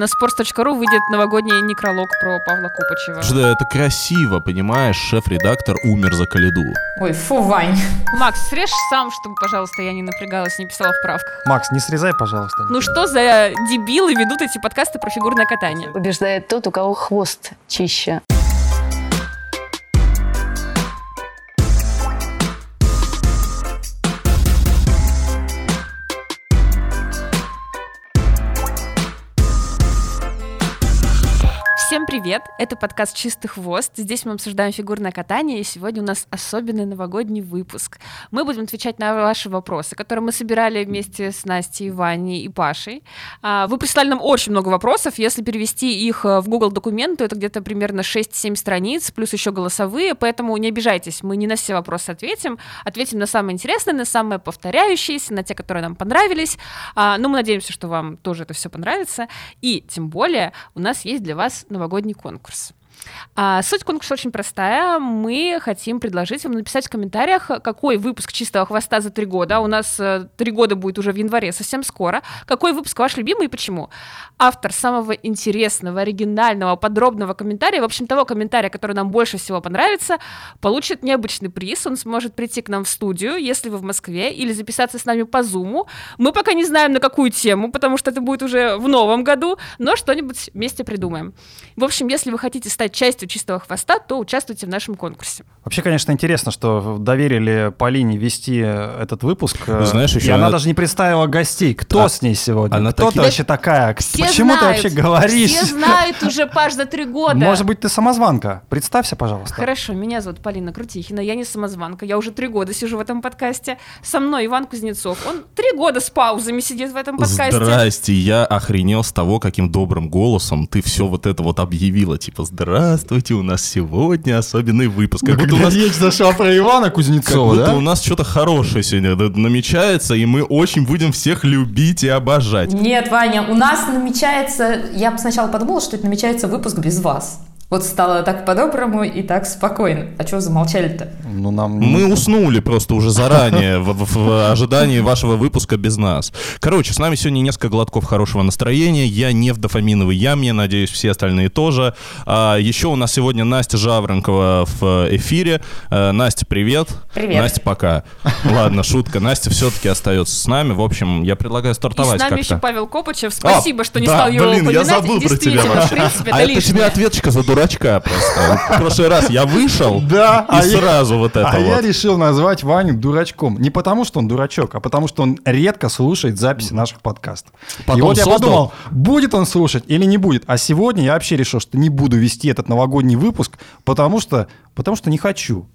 На sports.ru выйдет новогодний некролог про Павла Копачева. Что это красиво, понимаешь? Шеф-редактор умер за Калиду. Ой, фу, Вань. Макс, срежь сам, чтобы, пожалуйста, я не напрягалась, не писала в правках. Макс, не срезай, пожалуйста. Ну что за дебилы ведут эти подкасты про фигурное катание? Побеждает тот, у кого хвост чище. Привет! Это подкаст «Чистый хвост». Здесь мы обсуждаем фигурное катание, и сегодня у нас особенный новогодний выпуск. Мы будем отвечать на ваши вопросы, которые мы собирали вместе с Настей, Ваней и Пашей. А, Вы прислали нам очень много вопросов. Если перевести их э, в Google документ, то это где-то примерно 6-7 страниц, плюс еще голосовые, поэтому не обижайтесь, мы не на все вопросы ответим. Ответим на самые интересные, на самые повторяющиеся, на те, которые нам понравились. А, Но мы надеемся, что вам тоже это все понравится. И тем более у нас есть для вас новогодний конкурс. А, суть конкурса очень простая. Мы хотим предложить вам написать в комментариях, какой выпуск «Чистого хвоста» за три года. У нас э, три года будет уже в январе, совсем скоро. Какой выпуск ваш любимый и почему? Автор самого интересного, оригинального, подробного комментария, в общем, того комментария, который нам больше всего понравится, получит необычный приз. Он сможет прийти к нам в студию, если вы в Москве, или записаться с нами по Зуму. Мы пока не знаем, на какую тему, потому что это будет уже в новом году, но что-нибудь вместе придумаем. В общем, если вы хотите стать частью чистого хвоста, то участвуйте в нашем конкурсе. Вообще, конечно, интересно, что доверили Полине вести этот выпуск. Ну, знаешь, еще и она, она- даже не представила гостей. Кто А, с ней сегодня? она Кто таки- ты вообще такая? Все Почему знают, ты вообще говоришь? Все знают уже, Паш, за три года. Может быть, ты самозванка? Представься, пожалуйста. Хорошо, меня зовут Полина Крутихина, я не самозванка, я уже три года сижу в этом подкасте. Со мной Иван Кузнецов, он три года с паузами сидит в этом подкасте. Здрасте, я охренел с того, каким добрым голосом ты все вот это вот объявила. Типа, здравствуйте, у нас сегодня особенный выпуск. Как будто у нас речь зашла про Ивана Как Кузнецова, будто у нас что-то хорошее сегодня намечается, и мы очень будем всех любить и обожать. Нет, Ваня, у нас намечается... Я сначала подумала, что это намечается выпуск без вас. Вот стало так по-доброму и так спокойно. А чего замолчали-то? Ну, нам... Мы уснули просто уже заранее в, в- в ожидании вашего выпуска без нас. Короче, с нами сегодня несколько глотков хорошего настроения. Я не в дофаминовой яме, надеюсь, все остальные тоже. А, еще у нас сегодня Настя Жаворонкова в эфире. А, Настя, привет. Привет. Настя, пока. Ладно, шутка. Настя все-таки остается с нами. В общем, я предлагаю И стартовать с нами как-то. еще Павел Копачев. Спасибо, А, что не да, стал его блин, я упоминать. забыл про тебя вообще. принципе, А это это тебе ответочка за дурачка просто. В прошлый раз я вышел, Да, и а я- сразу вот это а я вот. решил назвать Ваню дурачком. Не потому, что он дурачок, а потому, что он редко слушает записи наших подкастов. Потом и вот я подумал, будет он слушать или не будет. А сегодня я вообще решил, что не буду вести этот новогодний выпуск, потому что, потому что не хочу.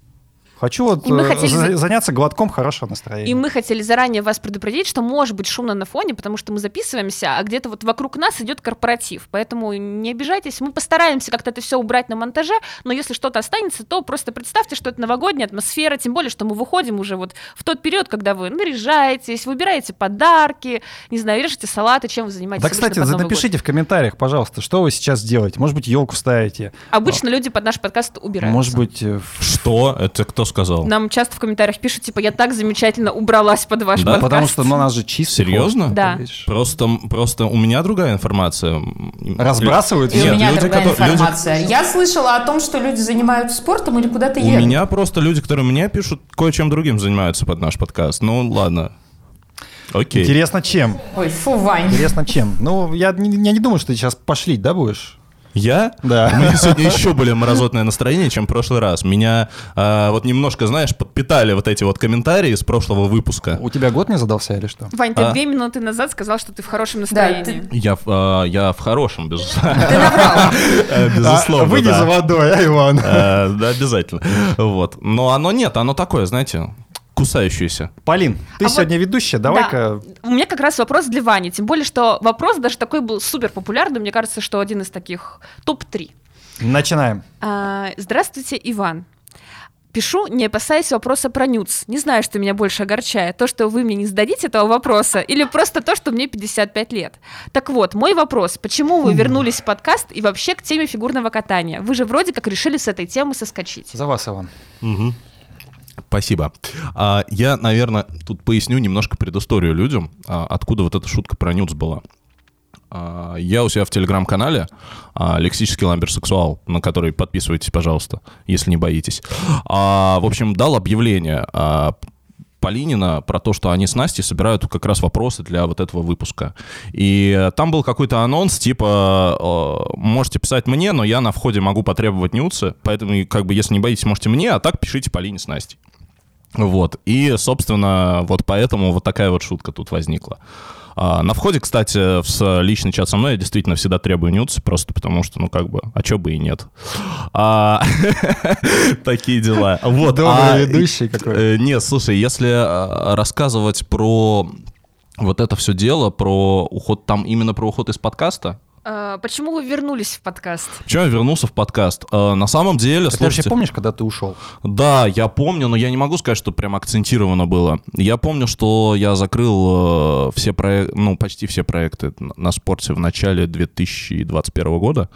Хочу вот мы э, хотели за- за- заняться глотком хорошего настроения. И мы хотели заранее вас предупредить, что может быть шумно на фоне, потому что мы записываемся, а где-то вот вокруг нас идет корпоратив. Поэтому не обижайтесь, мы постараемся как-то это все убрать на монтаже, но если что-то останется, то просто представьте, что это новогодняя атмосфера, тем более, что мы выходим уже вот в тот период, когда вы наряжаетесь, выбираете подарки, не знаю, режете салаты, чем вы занимаетесь. Да, кстати, под Новый год. напишите в комментариях, пожалуйста, что вы сейчас делаете. Может быть, елку ставите. Обычно люди под наш подкаст убираются. Может быть, э, в- Что? Это кто сказал? Нам часто в комментариях пишут, типа, я так замечательно убралась под ваш Да, подкаст. потому что ну, у нас же чисто. Серьезно? Да. Просто, просто у меня другая информация. Разбрасывают И Нет, у меня люди, другая которые- люди- информация. Я слышала о том, что люди занимаются спортом или куда-то У едут. меня просто люди, которые мне пишут, кое-чем другим занимаются под наш подкаст. Ну, ладно. Окей. Интересно, чем? Ой, фу, Вань. Интересно, чем? Ну, я не, я не думаю, что ты сейчас пошлить, да, будешь? Я? Да. У меня сегодня еще более мразотное настроение, чем в прошлый раз. Меня а, вот немножко, знаешь, подпитали вот эти вот комментарии из прошлого выпуска. У тебя год не задался или что? Вань, ты А? две минуты назад сказал, что ты в хорошем Да, настроении. Я, в- а, я в хорошем, безусловно. Ты наврал. Э, Безусловно, выйди да. за водой, а, Иван? Э, Да, обязательно. Вот. Но оно нет, оно такое, знаете, кусающееся. Полин, ты А сегодня ведущая, давай-ка... У меня как раз вопрос для Вани. Тем более, что вопрос даже такой был супер популярный. Мне кажется, что один из таких топ-3. Начинаем. А, здравствуйте, Иван. Пишу, не опасаясь вопроса про нюц. Не знаю, что меня больше огорчает. То, что вы мне не зададите этого вопроса, или просто то, что мне 55 лет. Так вот, мой вопрос. Почему вы вернулись в подкаст и вообще к теме фигурного катания? Вы же вроде как решили с этой темы соскочить. За вас, Иван. Спасибо. А, я, наверное, тут поясню немножко предысторию людям, а, откуда вот эта шутка про нюц была. А, Я у себя в телеграм-канале «Лексический ламберсексуал», на который подписывайтесь, пожалуйста, если не боитесь. В общем, дал объявление Полинина про то, что они с Настей собирают как раз вопросы для вот этого выпуска. И э, там был какой-то анонс, типа, э, можете писать мне, но я на входе могу потребовать нюцы, поэтому, как бы, если не боитесь, можете мне, а так пишите Полине с Настей. Вот. И, собственно, вот поэтому вот такая вот шутка тут возникла. А, на входе, кстати, в личный чат со мной я действительно всегда требую нюцы, просто потому что, ну, как бы, а чё бы и нет. А, Такие дела. Вот. Добрый а, ведущий какой. э, Нет, слушай, если э, рассказывать про вот это все дело, про уход, там именно про уход из подкаста, Почему вы вернулись в подкаст? Почему я вернулся в подкаст? Э, На самом деле, Ты вообще помнишь, когда ты ушел? да, я помню, но я не могу сказать, что прям акцентировано было. Я помню, что я закрыл э, все проекты, ну, почти все проекты на- спорте в начале 2021 года,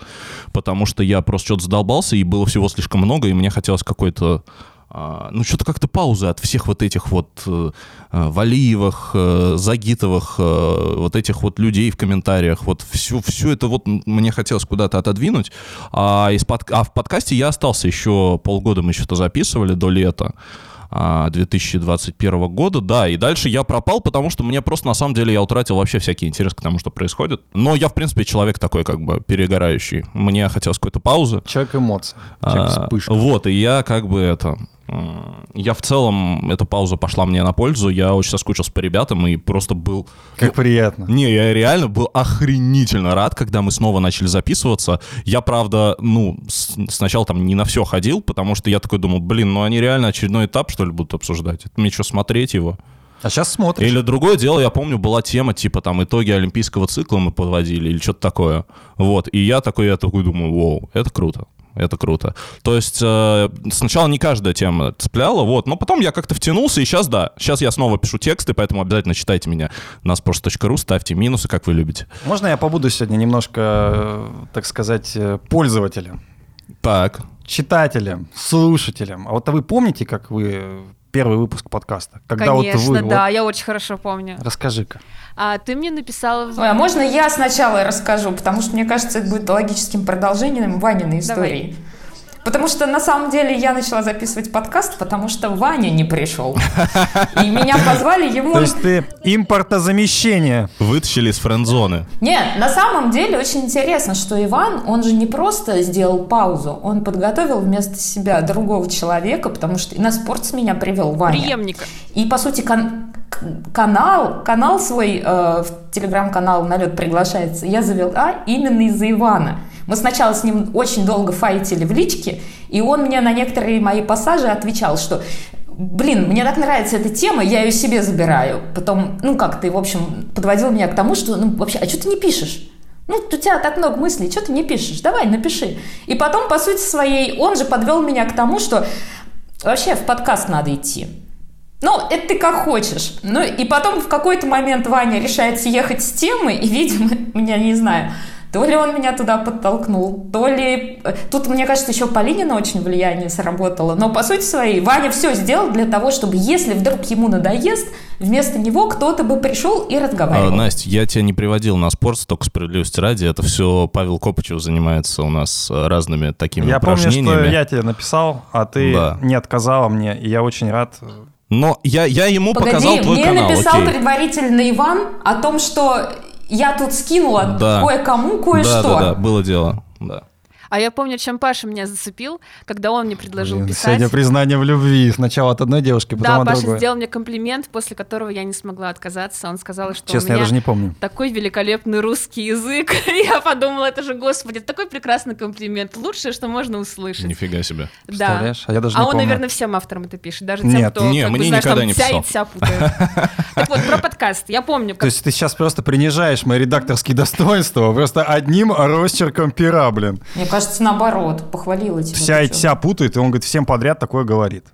потому что я просто что-то задолбался, и было всего слишком много, и мне хотелось какой-то а, ну, что-то как-то паузы от всех вот этих вот э, э, Валиевых, э, Загитовых, э, вот этих вот людей в комментариях. Вот все, все это вот мне хотелось куда-то отодвинуть. А, из под- а в подкасте я остался еще полгода, мы что-то записывали до лета. а, 2021 года, да, и дальше я пропал, потому что мне просто, на самом деле, я утратил вообще всякий интерес к тому, что происходит. Но я, в принципе, человек такой, как бы, перегорающий. Мне хотелось какой-то паузы. Человек эмоций. Человек А, вспышка. Вот, и я как бы это... Я в целом, эта пауза пошла мне на пользу, я очень соскучился по ребятам и просто был... Как приятно. Не, я реально был охренительно рад, когда мы снова начали записываться. Я, правда, ну, с- сначала там не на все ходил, потому что я такой думал, блин, ну они реально очередной этап, что ли, будут обсуждать? Это мне что, смотреть его? А сейчас смотришь. Или другое дело, я помню, была тема, типа там итоги олимпийского цикла мы подводили или что-то такое. Вот, и я такой, я такой думаю, вау, это круто. Это круто. То есть э, сначала не каждая тема цепляла, вот, но потом я как-то втянулся, и сейчас да, сейчас я снова пишу тексты, поэтому обязательно читайте меня на sports.ru, ставьте минусы, как вы любите. Можно я побуду сегодня немножко, так сказать, э, пользователем, Так, читателем, слушателем? А вот вы помните, как вы первый выпуск подкаста? Когда вот Конечно, вы, да, вот- я очень хорошо помню. Расскажи-ка. А ты мне написала... Ой, а можно я сначала расскажу, потому что мне кажется, это будет логическим продолжением Ваниной истории. Потому что на самом деле я начала записывать подкаст, потому что Ваня не пришел. И меня позвали ему... То есть ты импортозамещение. вытащили из френд-зоны. Нет, на самом деле очень интересно, что Иван, он же не просто сделал паузу, он подготовил вместо себя другого человека, потому что и на спорт меня привел Ваня. Преемника. И, по сути, кан- к- канал, канал свой, э, в телеграм-канал «Налет приглашается», я завела именно из-за Ивана. Мы сначала с ним очень долго файтили в личке, и он мне на некоторые мои пассажи отвечал, что блин, мне так нравится эта тема, я ее себе забираю. Потом, ну как ты, в общем, подводил меня к тому, что, ну вообще, а что ты не пишешь? Ну, у тебя так много мыслей, что ты не пишешь? Давай, напиши. И потом, по сути своей, он же подвел меня к тому, что вообще в подкаст надо идти. Ну, это ты как хочешь. Ну, и потом в какой-то момент Ваня решает съехать с темы, и, видимо, меня не знаю, то ли он меня туда подтолкнул, то ли... э, Тут, мне кажется, еще Полинина очень влияние сработало. Но, по сути своей, Ваня все сделал для того, чтобы, если вдруг ему надоест, вместо него кто-то бы пришел и А, разговаривал. Настя, я тебя не приводил на спорт, только справедливости ради. Это все Павел Копычев занимается у нас э, разными такими Я помню, упражнениями. что я тебе написал, а ты Да. не отказала мне, и я очень рад. Но я, я ему Погоди, показал твой мне канал, написал окей. предварительно Иван о том, что я тут скинула Да. кое-кому кое-что. Да, да, да, было дело. Да. А я помню, чем Паша меня зацепил, когда он мне предложил Блин, писать. Сегодня признание в любви. Сначала от одной девушки, потом Да, от Паша другой. сделал мне комплимент, после которого я не смогла отказаться. Он сказал, что Честно, у я меня даже не помню. такой великолепный русский язык. Я подумала, это же, господи, такой прекрасный комплимент. Лучшее, что можно услышать. Нифига себе. Да. А я даже А не он, помню. наверное, всем авторам это пишет, даже тем, Нет, кто, не, как бы, мне знаешь, никогда там не вся писал. и вся путает. Так вот, про подкаст. Я помню, То есть ты сейчас просто принижаешь мои редакторские достоинства просто одним росчерком пера, блин. Мне кажется, наоборот, похвалила тебя. Вся и вся путает, и он говорит, всем подряд такое говорит.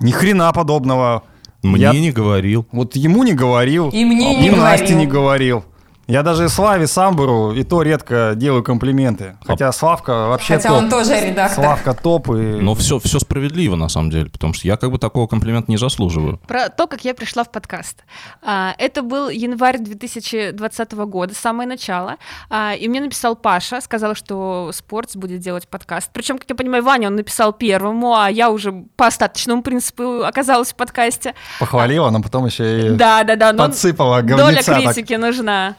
Ни хрена подобного. Мне Я- не говорил. Вот ему не говорил. И мне и не Насте говорил. не говорил. Я даже Славе Самбуру и то редко делаю комплименты. Хотя Славка вообще Хотя топ. он тоже редактор. Славка топ и... Но все, все справедливо, на самом деле, потому что я как бы такого комплимента не заслуживаю. Про то, как я пришла в подкаст. А, Это был январь 2020 года, самое начало. А, И мне написал Паша, сказал, что Спортс будет делать подкаст. Причем, как я понимаю, Ваня он написал первому, а я уже по остаточному принципу оказалась в подкасте. Похвалила, но потом еще и Да, да, да. подсыпала Доля критики нужна.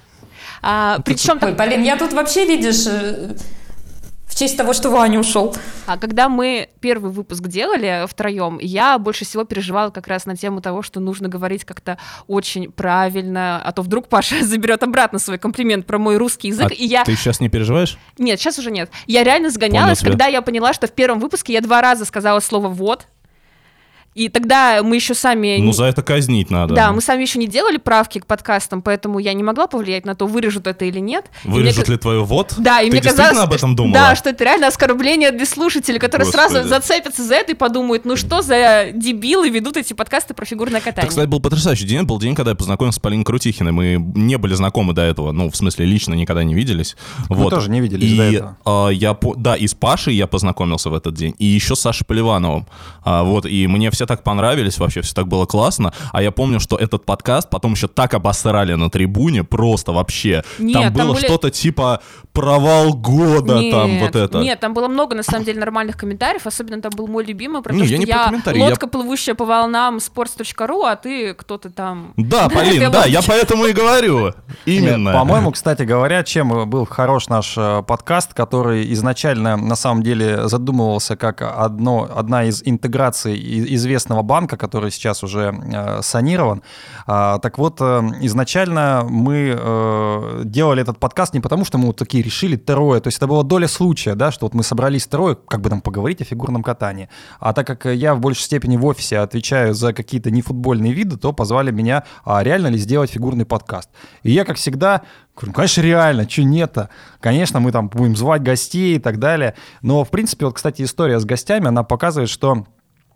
А, причем Ой, Полин, я тут вообще, видишь, э, в честь того, что Ваня ушел. А когда мы первый выпуск делали втроем, я больше всего переживала как раз на тему того, что нужно говорить как-то очень правильно, а то вдруг Паша заберет обратно свой комплимент про мой русский язык, А и я... Ты сейчас не переживаешь? Нет, сейчас уже нет. Я реально сгонялась, когда я поняла, что в первом выпуске я два раза сказала слово «вот», и тогда мы еще сами... Ну, за это казнить надо. Да, мы сами еще не делали правки к подкастам, поэтому я не могла повлиять на то, вырежут это или нет. Мне Вырежут ка- ли твое вот? Да, и Ты мне действительно казалось, об этом думала? Да, что это реально оскорбление для слушателей, которые сразу Господи. зацепятся за это и подумают, ну что за дебилы ведут эти подкасты про фигурное катание. кстати, был потрясающий день. Был день, когда я познакомился с Полиной Крутихиной. Мы не были знакомы до этого. Ну, в смысле, лично никогда не виделись. Вот. тоже не виделись и, до этого. а, я да, и с Пашей я познакомился в этот день. И еще с Сашей Поливановым. А, вот. И мне все так понравились вообще. Все так было классно. А я помню, что этот подкаст потом еще так обосрали на трибуне. Просто вообще. Нет, там там было были- что-то типа провал года. нет, там вот это. Нет, там было много, на самом деле, нормальных комментариев, особенно там был мой любимый, про Не, то, я что не про я комментарии, я- лодка, плывущая по волнам sports.ru, а ты кто-то там... Да, Полин, да, я поэтому и говорю. Именно. По-моему, кстати говоря, чем был хорош наш э, подкаст, который изначально на самом деле задумывался как одно, одна из интеграций и- известного банка, который сейчас уже э, санирован. А, так вот, э, изначально мы э, делали этот подкаст не потому, что мы вот такие решили трое, то есть это была доля случая, да, что вот мы собрались трое, как бы там поговорить о фигурном катании. А так как я в большей степени в офисе отвечаю за какие-то нефутбольные виды, то позвали меня, а реально ли сделать фигурный подкаст. И я, как всегда, говорю, «Ну, конечно, реально, что нет-то? Конечно, мы там будем звать гостей и так далее. Но, в принципе, вот, кстати, история с гостями, она показывает, что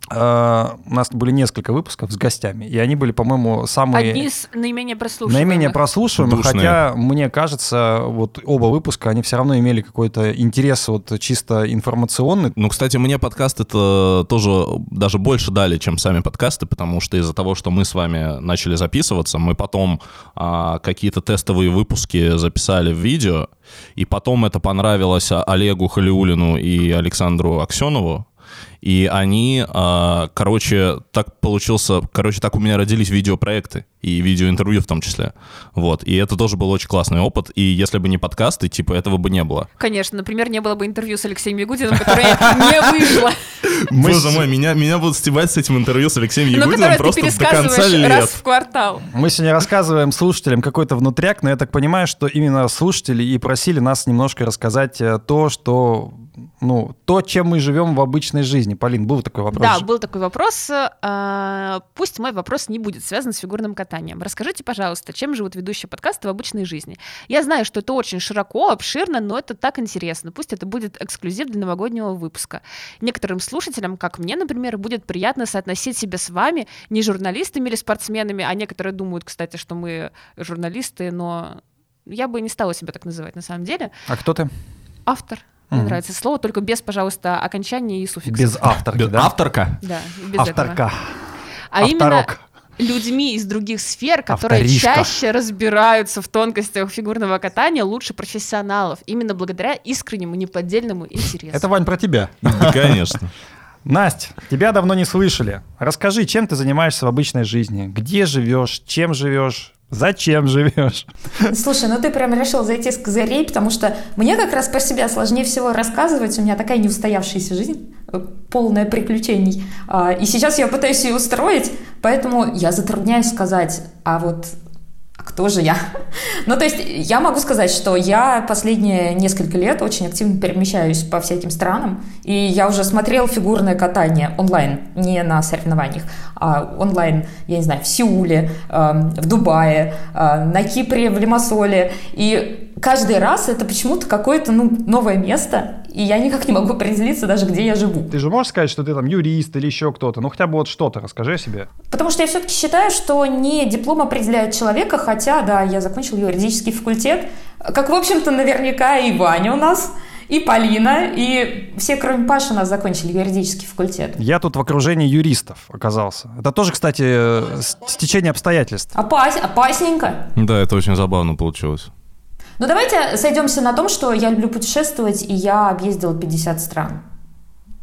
э, у нас были несколько выпусков с гостями, и они были, по-моему, самые... Одни из наименее прослушиваемых. Наименее прослушиваемых, Душные. хотя мне кажется, вот оба выпуска, они все равно имели какой-то интерес вот чисто информационный. Ну, кстати, мне подкаст это тоже даже больше дали, чем сами подкасты, потому что из-за того, что мы с вами начали записываться, мы потом а, какие-то тестовые выпуски записали в видео, и потом это понравилось а, Олегу Халиулину и Александру Аксенову, и они, а, короче, так получился, короче, так у меня родились видеопроекты и видеоинтервью в том числе, вот, и это тоже был очень классный опыт, и если бы не подкасты, типа, этого бы не было. Конечно, например, не было бы интервью с Алексеем Ягудиным, которое не вышло. Мы Боже мой, меня, меня будут стебать с этим интервью с Алексеем Ягудиным просто до конца раз лет. в квартал. Мы сегодня рассказываем слушателям какой-то внутряк, но я так понимаю, что именно слушатели и просили нас немножко рассказать э, то, что, ну, то, чем мы живем в обычной жизни. Полин, был такой вопрос? Да, был такой вопрос. А, Пусть мой вопрос не будет связан с фигурным катанием. Расскажите, пожалуйста, чем живут ведущие подкаста в обычной жизни? Я знаю, что это очень широко, обширно, но это так интересно. Пусть это будет эксклюзив для новогоднего выпуска. Некоторым слушателям, как мне, например, будет приятно соотносить себя с вами не журналистами или спортсменами, а некоторые думают, кстати, что мы журналисты, но я бы не стала себя так называть на самом деле. А кто ты? Автор. Мне Мгм. нравится слово, только без, пожалуйста, окончания и суффиксов. Без авторки, да? Авторка? Да, без этого. Авторка. А именно Авторок. людьми из других сфер, которые Авторишка. чаще разбираются в тонкостях фигурного катания лучше профессионалов, именно благодаря искреннему, неподдельному интересу. Это, Вань, про тебя. Да, конечно. Настя, тебя давно не слышали. Расскажи, чем ты занимаешься в обычной жизни? Где живешь? Чем живешь? Зачем живешь? Слушай, ну ты прям решил зайти с козырей, потому что мне как раз про себя сложнее всего рассказывать. У меня такая неустоявшаяся жизнь, э, полная приключений. А, И сейчас я пытаюсь ее устроить, поэтому я затрудняюсь сказать, а вот кто же я? Ну, то есть я могу сказать, что я последние несколько лет очень активно перемещаюсь по всяким странам, и я уже смотрел фигурное катание онлайн, не на соревнованиях, а онлайн, я не знаю, в Сеуле, эм, в Дубае, э, на Кипре, в Лимассоле, и каждый раз это почему-то какое-то ну, новое место, и я никак не могу определиться даже, где я живу. Ты же можешь сказать, что ты там юрист или еще кто-то? Ну, хотя бы вот что-то расскажи о себе. Потому что я все-таки считаю, что не диплом определяет человека, хотя, да, я закончил юридический факультет, как, в общем-то, наверняка и Ваня у нас, и Полина, и все, кроме Паши, у нас закончили юридический факультет. Я тут в окружении юристов оказался. Это тоже, кстати, стечение обстоятельств. Опас... Опасненько. Да, это очень забавно получилось. Ну давайте сойдемся на том, что я люблю путешествовать, и я объездила 50 стран.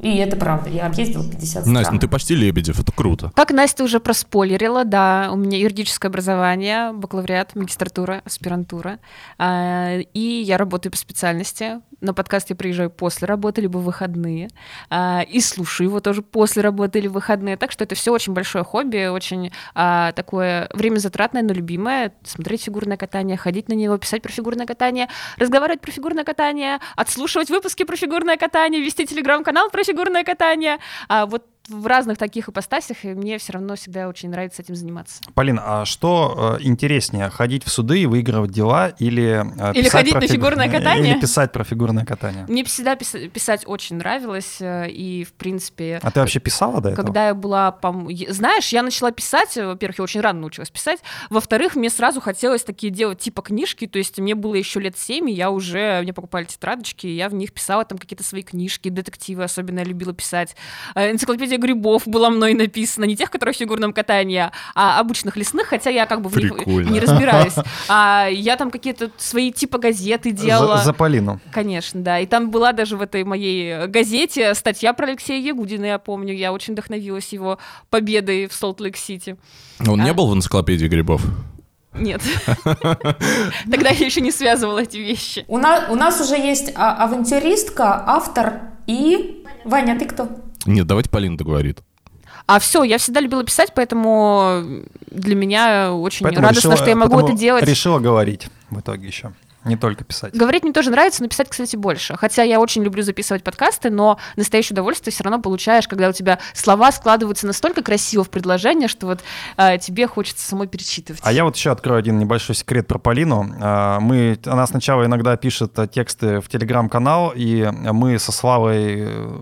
И это правда, я объездила 50 стран. Настя, ну ты почти Лебедев, это круто. Как Настя уже проспойлерила, да, у меня юридическое образование, бакалавриат, магистратура, аспирантура. А, и я работаю по специальности. На подкаст я приезжаю после работы, либо выходные. А, и слушаю его тоже после работы или выходные. Так что это все очень большое хобби, очень а, такое время затратное, но любимое. Смотреть фигурное катание, ходить на него, писать про фигурное катание, разговаривать про фигурное катание, отслушивать выпуски про фигурное катание, вести телеграм-канал про фигурное катание. А вот в разных таких ипостасях, и мне все равно всегда очень нравится этим заниматься. Полин, а что э, интереснее, ходить в суды и выигрывать дела или э, Или ходить на фигу... фигурное катание? Или писать про фигурное катание? Мне всегда пис... писать очень нравилось, э, и в принципе... А ты вообще писала до этого? Когда я была... Пом... Знаешь, я начала писать, во-первых, я очень рано научилась писать, во-вторых, мне сразу хотелось такие делать типа книжки, то есть мне было еще лет семь, и я уже... Мне покупали тетрадочки, и я в них писала там какие-то свои книжки, детективы особенно я любила писать. Энциклопедия энциклопедия грибов была мной написана, не тех, которые в фигурном катании, а обычных лесных, хотя я как бы в них не разбираюсь. А я там какие-то свои типа газеты делала. За, за Полину. Конечно, да. И там была даже в этой моей газете статья про Алексея Ягудина, я помню. Я очень вдохновилась его победой в Солт-Лейк-Сити. Он а... не был в энциклопедии грибов? Нет. Тогда я еще не связывала эти вещи. У нас, у нас уже есть а, авантюристка, автор и... Ваня, ты кто? Нет, давайте Полина договорит. А все, я всегда любила писать, поэтому для меня очень поэтому радостно, решила, что я могу это делать. Решила говорить в итоге еще. Не только писать. Говорить мне тоже нравится, но писать, кстати, больше. Хотя я очень люблю записывать подкасты, но настоящее удовольствие все равно получаешь, когда у тебя слова складываются настолько красиво в предложение, что вот э, тебе хочется самой перечитывать. А я вот еще открою один небольшой секрет про Полину. А, мы, она сначала иногда пишет тексты в телеграм-канал, и мы со Славой э,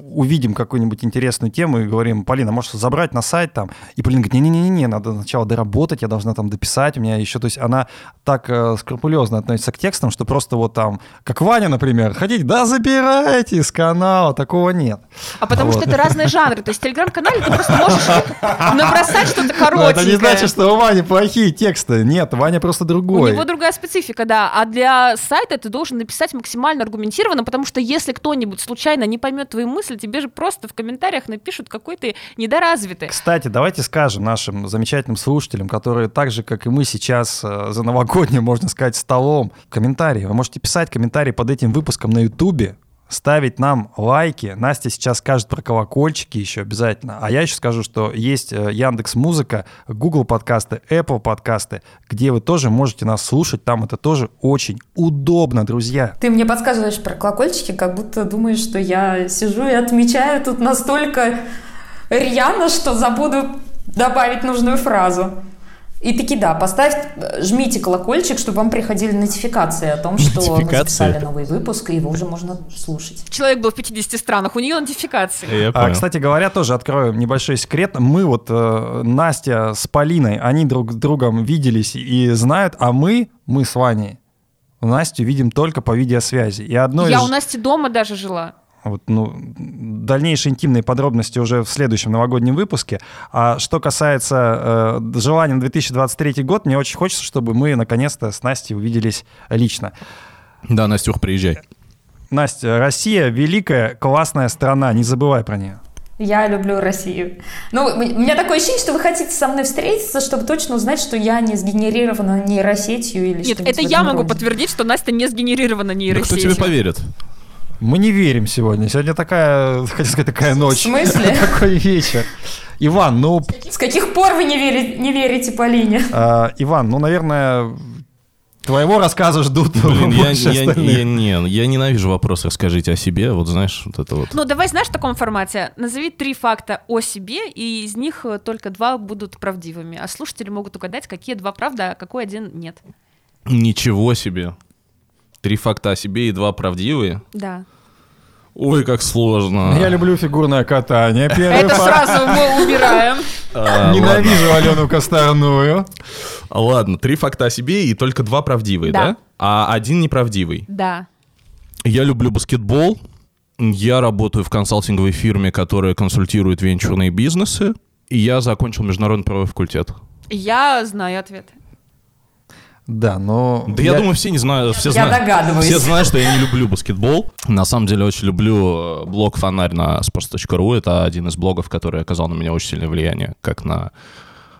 увидим какую-нибудь интересную тему и говорим, Полина, можешь забрать на сайт там? И Полина говорит, не-не-не, надо сначала доработать, я должна там дописать, у меня еще, то есть она так э, скрупулезно относится к текстам, что просто вот там, как Ваня, например, хотите, да забирайте с канала, такого нет. А потому вот. что это разные жанры, то есть в телеграм-канале ты просто можешь набросать что-то коротенькое. это не значит, что у Вани плохие тексты, нет, Ваня просто другой. У него другая специфика, да, а для сайта ты должен написать максимально аргументированно, потому что если кто-нибудь случайно не поймет твою мысль, тебе же просто в комментариях напишут, какой ты недоразвитый. Кстати, давайте скажем нашим замечательным слушателям, которые так же, как и мы сейчас э, за новогодним, можно сказать, столом, комментарии. Вы можете писать комментарии под этим выпуском на Ютубе, ставить нам лайки. Настя сейчас скажет про колокольчики еще обязательно. А я еще скажу, что есть э, Яндекс Музыка, Google подкасты, Apple подкасты, где вы тоже можете нас слушать. Там это тоже очень удобно, друзья. Ты мне подсказываешь про колокольчики, как будто думаешь, что я сижу и отмечаю тут настолько рьяно, что забуду добавить нужную фразу. И таки да, поставь, жмите колокольчик, чтобы вам приходили нотификации о том, что мы записали новый выпуск, и его уже можно слушать. Человек был в 50 странах, у нее нотификации. Я а, кстати говоря, тоже открою небольшой секрет. Мы вот, э, Настя с Полиной, они друг с другом виделись и знают, а мы, мы с Ваней, Настю видим только по видеосвязи. И одно Я из... у Насти дома даже жила. Вот, ну, дальнейшие интимные подробности уже в следующем новогоднем выпуске. А что касается э, желания на 2023 год, мне очень хочется, чтобы мы наконец-то с Настей увиделись лично. Да, Настюх, приезжай. Настя, Россия великая, классная страна, не забывай про нее. Я люблю Россию. Ну, у меня такое ощущение, что вы хотите со мной встретиться, чтобы точно узнать, что я не сгенерирована нейросетью или Нет, это я могу подтвердить, что Настя не сгенерирована нейросетью. Да кто тебе поверит? Мы не верим сегодня. Сегодня такая, хочу сказать, такая ночь. В смысле? Такой вечер. Иван, ну... С каких пор вы не, верите, не верите Полине? А, Иван, ну, наверное, Твоего рассказа ждут Блин, я, я, я, не, я ненавижу вопросы «расскажите о себе», вот знаешь, вот это вот. Ну, давай, знаешь, в таком формате, назови три факта о себе, и из них э, только два будут правдивыми, а слушатели могут угадать, какие два правда, а какой один нет. Ничего себе. Три факта о себе и два правдивые. Да. Ой, как сложно. Я люблю фигурное катание. Первый Это факт. сразу мы убираем. А, Ненавижу Алену Косторную. Ладно. Ладно, три факта о себе и только два правдивые, Да. да? А один неправдивый. Да. Я люблю баскетбол. Я работаю в консалтинговой фирме, которая консультирует венчурные бизнесы. И я закончил международный правовой факультет. Я знаю ответ. Да, но... Да я, думаю, все не знают, все Я знают. догадываюсь. Все знают, что я не люблю баскетбол. На самом деле очень люблю э, блог «Фонарь» на sports.ru. Это один из блогов, который оказал на меня очень сильное влияние, как на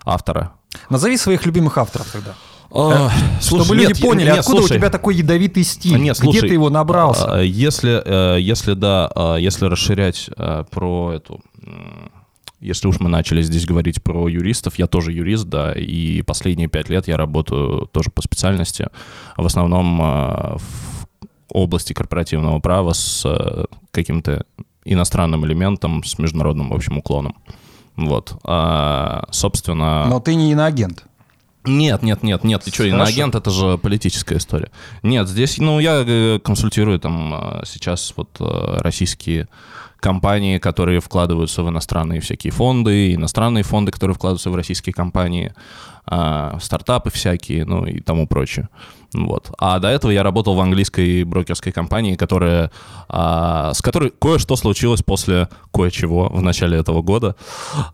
автора. Назови своих любимых авторов тогда. А, Чтобы слушай, люди нет, поняли, нет, откуда слушай. у тебя такой ядовитый стиль. Нет, Где слушай, ты его набрался? а, Если, э, если да, а, если расширять э, про эту... Если уж мы начали здесь говорить про юристов, я тоже юрист, да, и последние пять лет я работаю тоже по специальности, в основном э, в области корпоративного права с э, каким-то иностранным элементом, с международным, в общем, уклоном. Вот. А, собственно... Но ты не иноагент. Нет, нет, нет, нет, ты что, иноагент, это же политическая история. Нет, здесь, ну, я э, консультирую там сейчас вот российские компании, которые вкладываются в иностранные всякие фонды, иностранные фонды, которые вкладываются в российские компании, а, стартапы всякие, ну и тому прочее. Вот. А до этого я работал в английской брокерской компании, которая, а, с которой кое-что случилось после кое-чего в начале этого года.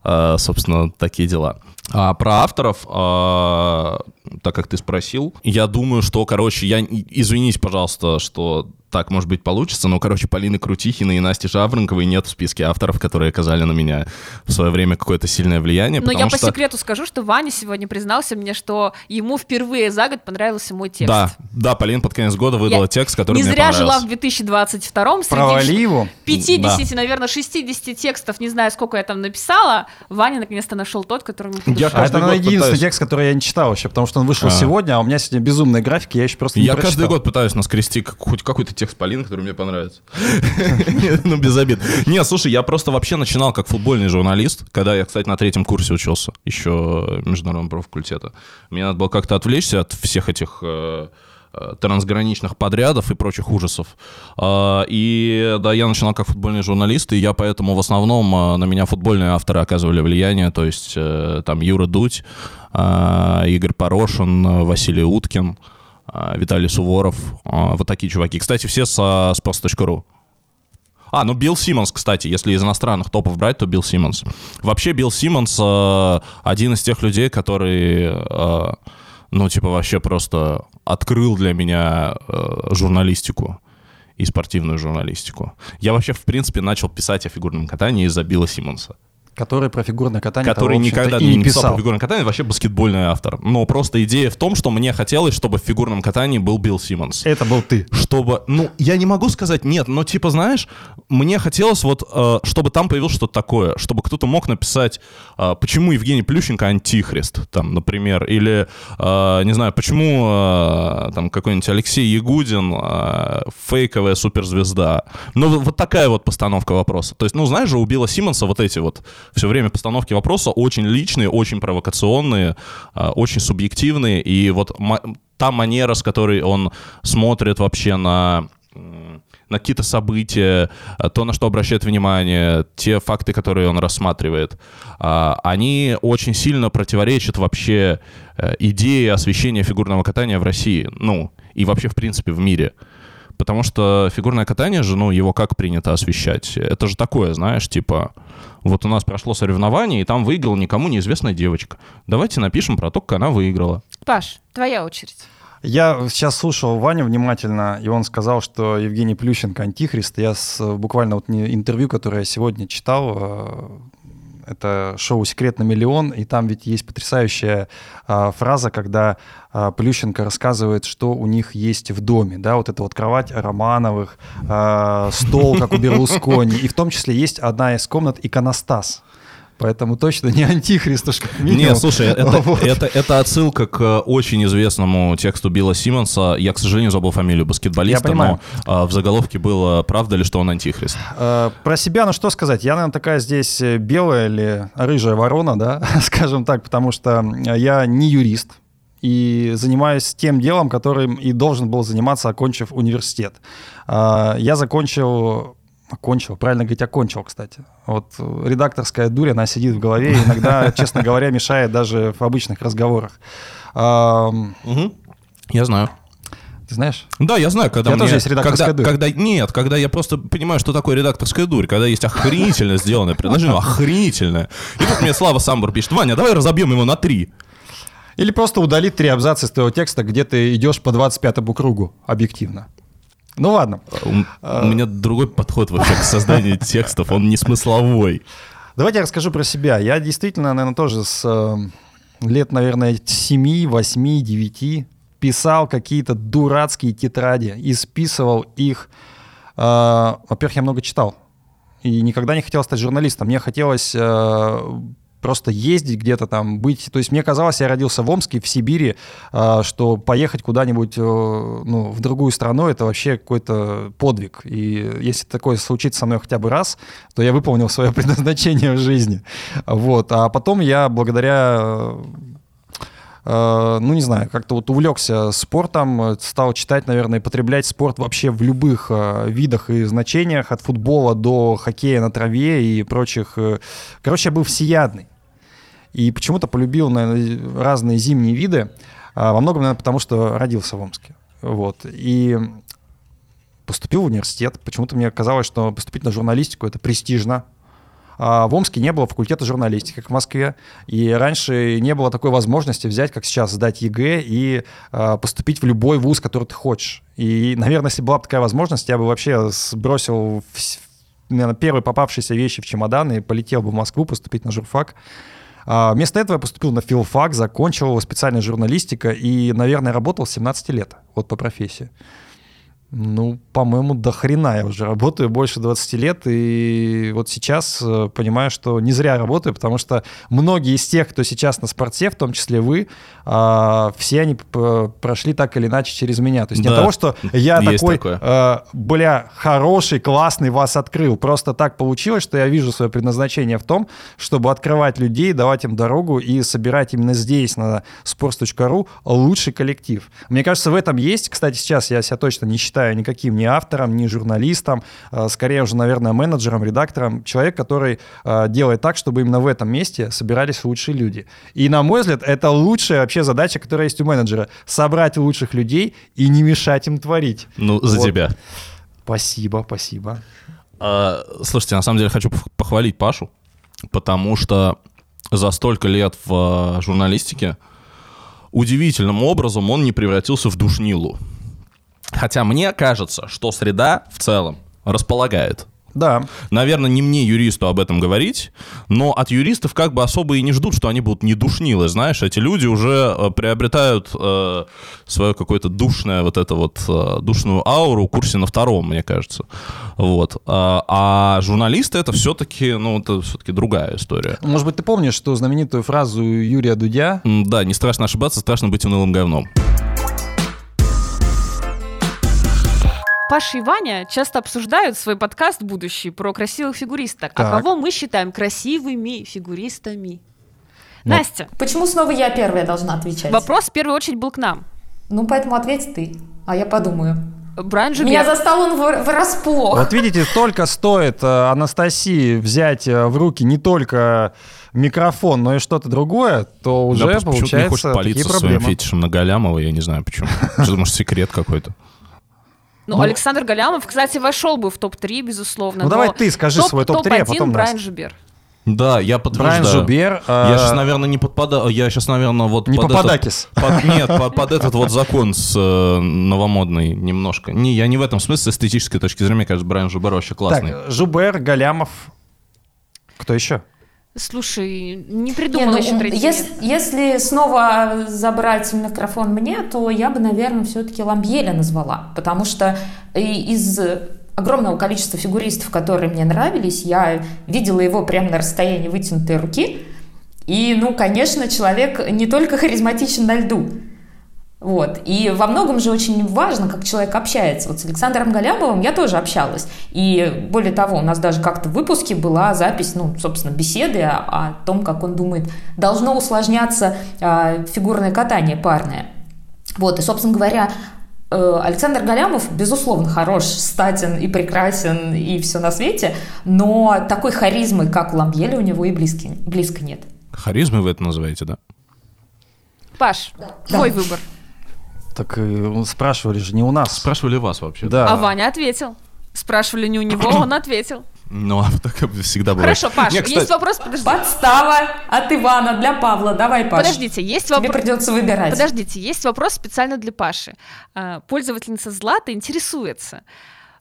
А, собственно, такие дела. А про авторов, а, так как ты спросил, я думаю, что, короче, я извинись, пожалуйста, что так, может быть, получится, но, короче, Полины Крутихиной и Насти Жаворонковой нет в списке авторов, которые оказали на меня в свое время какое-то сильное влияние, Но я по что... секрету скажу, что Ваня сегодня признался мне, что ему впервые за год понравился мой текст. Да, да, Полин под конец года выдала Я текст, который Не мне зря жила в 2022 Провали среди его. 50, наверное, 60 текстов, не знаю, сколько я там написала, Ваня наконец-то нашел тот, который по Я. А каждый это год единственный пытаюсь. текст, который я не читал вообще, потому что он вышел А. сегодня, а у меня сегодня безумные графики, я еще просто не Я каждый прочитал. год пытаюсь наскрести хоть какой-то текст Полины, который мне понравится. Ну, без обид. Не, слушай, я просто вообще начинал как футбольный журналист, когда я, кстати, на третьем курсе учился, еще международного профакультета. Мне надо было как-то отвлечься от всех этих э, трансграничных подрядов и прочих ужасов. А, И да, я начинал как футбольный журналист, и я поэтому в основном а, на меня футбольные авторы оказывали влияние, то есть э, там Юра Дудь, Игорь Порошин, Василий Уткин, Виталий Суворов, вот такие чуваки. Кстати, все со sports.ru. А, ну Билл Симмонс, кстати, если из иностранных топов брать, то Билл Симмонс. Вообще Билл Симмонс э, один из тех людей, который, э, ну, типа, вообще просто открыл для меня э, журналистику и спортивную журналистику. Я вообще, в принципе, начал писать о фигурном катании из-за Билла Симмонса. Который про фигурное катание который никогда и не не писал писал. про фигурное катание, вообще баскетбольный автор. Но просто идея в том, что мне хотелось, чтобы в фигурном катании был Билл Симмонс Это был ты. чтобы, ну, я не могу сказать нет, но типа, знаешь, мне хотелось вот, э, чтобы там появилось что-то такое, чтобы кто-то мог написать, э, почему Евгений Плющенко антихрист, там, например, или, э, не знаю, почему э, там какой-нибудь Алексей Ягудин э, фейковая суперзвезда. Ну, вот такая вот постановка вопроса. То есть, ну, знаешь же, у Билла Симмонса вот эти вот все время постановки вопроса очень личные, очень провокационные, э, очень субъективные, и вот та манера, с которой он смотрит вообще на на какие-то события, а, то, на что обращает внимание, те факты, которые он рассматривает, а, они очень сильно противоречат вообще э, идее освещения фигурного катания в России, ну, и вообще, в принципе, в мире. Потому что фигурное катание же, ну, его как принято освещать? Это же такое, знаешь, типа, вот у нас прошло соревнование, и там выиграла никому неизвестная девочка. Давайте напишем про то, как она выиграла. Паш, твоя очередь. Я сейчас слушал Ваню внимательно, и он сказал, что Евгений Плющенко антихрист. Я с, буквально вот не- интервью, которое я сегодня читал, э, это шоу «Секрет на миллион», и там ведь есть потрясающая а, фраза, когда а, Плющенко рассказывает, что у них есть в доме, да, вот эта вот кровать Романовых, а, стол, как у Берлускони, и в том числе есть одна из комнат иконостас. Поэтому точно не антихрист, уж как минимум. Нет, слушай, это, Вот. это, это отсылка к э, очень известному тексту Билла Симмонса. Я, к сожалению, забыл фамилию баскетболиста, но а, в заголовке было «Правда ли, что он антихрист?» Э, Про себя, ну что сказать, я, наверное, такая здесь э, белая или рыжая ворона, да, скажем так, потому что я не юрист, и занимаюсь тем делом, которым и должен был заниматься, окончив университет. А, я закончил Окончил, правильно говорить, окончил, кстати. Вот э, редакторская дурь, она сидит в голове, и иногда, честно говоря, мешает даже в обычных разговорах. Я знаю. Ты знаешь? Да, я знаю, когда тебя мне... тоже есть редакторская когда, дурь. когда Нет, когда я просто понимаю, что такое редакторская дурь, когда есть охренительно сделанное предложение, охренительное. И тут мне Слава Самбур пишет, Ваня, давай разобьем его на три. Или просто удалить три абзаца из твоего текста, где ты идешь по 25-му кругу, объективно. Ну ладно. У, у меня другой подход вообще к созданию текстов, он не смысловой. Давайте я расскажу про себя. Я действительно, наверное, тоже с э, лет, наверное, 7, 8, 9 писал какие-то дурацкие тетради и списывал их. Э, Во-первых, я много читал. И никогда не хотел стать журналистом. Мне хотелось э, просто ездить где-то там, быть. То есть мне казалось, я родился в Омске, в Сибири, э, что поехать куда-нибудь э, ну, в другую страну это вообще какой-то подвиг. И если такое случится со мной хотя бы раз, то я выполнил свое предназначение в жизни. Вот. А потом я благодаря э, ну, не знаю, как-то вот увлекся спортом, э, стал читать, наверное, и потреблять спорт вообще в любых э, видах и значениях, от футбола до хоккея на траве и прочих. э. Короче, я был всеядный. И почему-то полюбил наверное, разные зимние виды, а, во многом, наверное, потому что родился в Омске. Вот. И поступил в университет. Почему-то мне казалось, что поступить на журналистику это престижно. А в Омске не было факультета журналистики, как в Москве. И раньше не было такой возможности взять, как сейчас, сдать ЕГЭ и а, поступить в любой вуз, который ты хочешь. И, наверное, если была бы такая возможность, я бы вообще сбросил наверное, первые попавшиеся вещи в чемодан и полетел бы в Москву поступить на журфак. А, Вместо этого я поступил на филфак, закончил специальная журналистика и, наверное, работал с 17 лет, вот по профессии. Ну, по-моему, до хрена я уже работаю, больше 20 лет, и вот сейчас э, понимаю, что не зря работаю, потому что многие из тех, кто сейчас на спорте, в том числе вы, а, все они прошли так или иначе через меня. То есть не Да, того, что я такой, э, бля, хороший, классный вас открыл. Просто так получилось, что я вижу свое предназначение в том, чтобы открывать людей, давать им дорогу и собирать именно здесь, на sports.ru, лучший коллектив. Мне кажется, в этом есть, кстати, сейчас я себя точно не считаю никаким ни автором, ни журналистом, э, скорее уже, наверное, менеджером, редактором, человек, который э, делает так, чтобы именно в этом месте собирались лучшие люди. И, на мой взгляд, это лучшая вообще задача, которая есть у менеджера. Собрать лучших людей и не мешать им творить. Ну, за Вот. тебя. Спасибо, спасибо. А, слушайте, на самом деле хочу пох- похвалить Пашу, потому что за столько лет в а, журналистике удивительным образом он не превратился в душнилу. Хотя мне кажется, что среда в целом располагает. Да, Наверное, не мне, юристу, об этом говорить, но от юристов как бы особо и не ждут, что они будут не душнилы, знаешь, эти люди уже э, приобретают э, свое какое-то душное, вот это вот, э, душную ауру в курсе на втором, мне кажется. Вот. А, а журналисты это все-таки, ну, это все-таки другая история. Может быть, ты помнишь, что знаменитую фразу Юрия Дудя Да, не страшно ошибаться, страшно быть унылым говном. Паша и Ваня часто обсуждают свой подкаст будущий про красивых фигуристок. А Так. кого мы считаем красивыми фигуристами? Ну, Настя, Почему снова я первая должна отвечать? вопрос в первую очередь был к нам. Ну, поэтому ответь ты, а я подумаю. Брайан Меня Жубер. застал он врасплох. Вот видите, только стоит э, Анастасии взять э, в руки не только микрофон, но и что-то другое, то уже Да, почему-то не хочешь получается палиться такие своим проблемы. фетишем на Галямова, я не знаю почему. Что, может, секрет какой-то? Ну, Александр Галямов, кстати, вошел бы в топ-3, безусловно. Ну, но давай ты скажи свой топ-3, а топ-1 потом Брайан Настя. Жубер. Да, я Брайан подтверждаю. Жубер. Я э, сейчас, наверное, не подпадаю. Я сейчас, наверное, вот Не под этот- Пападакис. под- нет, под, под этот вот закон с э, новомодный немножко. Не, я не в этом смысле, с эстетической точки зрения, мне кажется, Брайан Жубер вообще классный. Так, Жубер, Галямов. Кто еще? Слушай, не придумала ну, еще третий. если, если снова забрать микрофон мне, то я бы, наверное, все-таки Ламбьеля назвала, потому что из огромного количества фигуристов, которые мне нравились, я видела его прямо на расстоянии вытянутой руки, и, ну, конечно, человек не только харизматичен на льду, Вот. И во многом же очень важно, как человек общается. Вот с Александром Галямовым я тоже общалась. И более того, у нас даже как-то в выпуске была запись, ну, собственно, беседы о, о том, как он думает, должно усложняться э, фигурное катание парное. Вот. И, собственно говоря, э, Александр Галямов, безусловно, хорош, статен и прекрасен, и все на свете, но такой харизмы, как у Ламбьеля, у него и близко, близко нет. Харизмы вы это называете, да? Паш, твой выбор. Так э, спрашивали же не у нас. Спрашивали вас вообще. Да. А Ваня ответил. Спрашивали не у него, он ответил. Ну, а так всегда бывает. Хорошо, Паш, Не, кстати, есть вопрос, подожди. Подстава от Ивана для Павла. Давай, Паш. Подождите, есть Тебе вопрос. придется выбирать. Подождите, есть вопрос специально для Паши. А, Пользовательница Злата интересуется.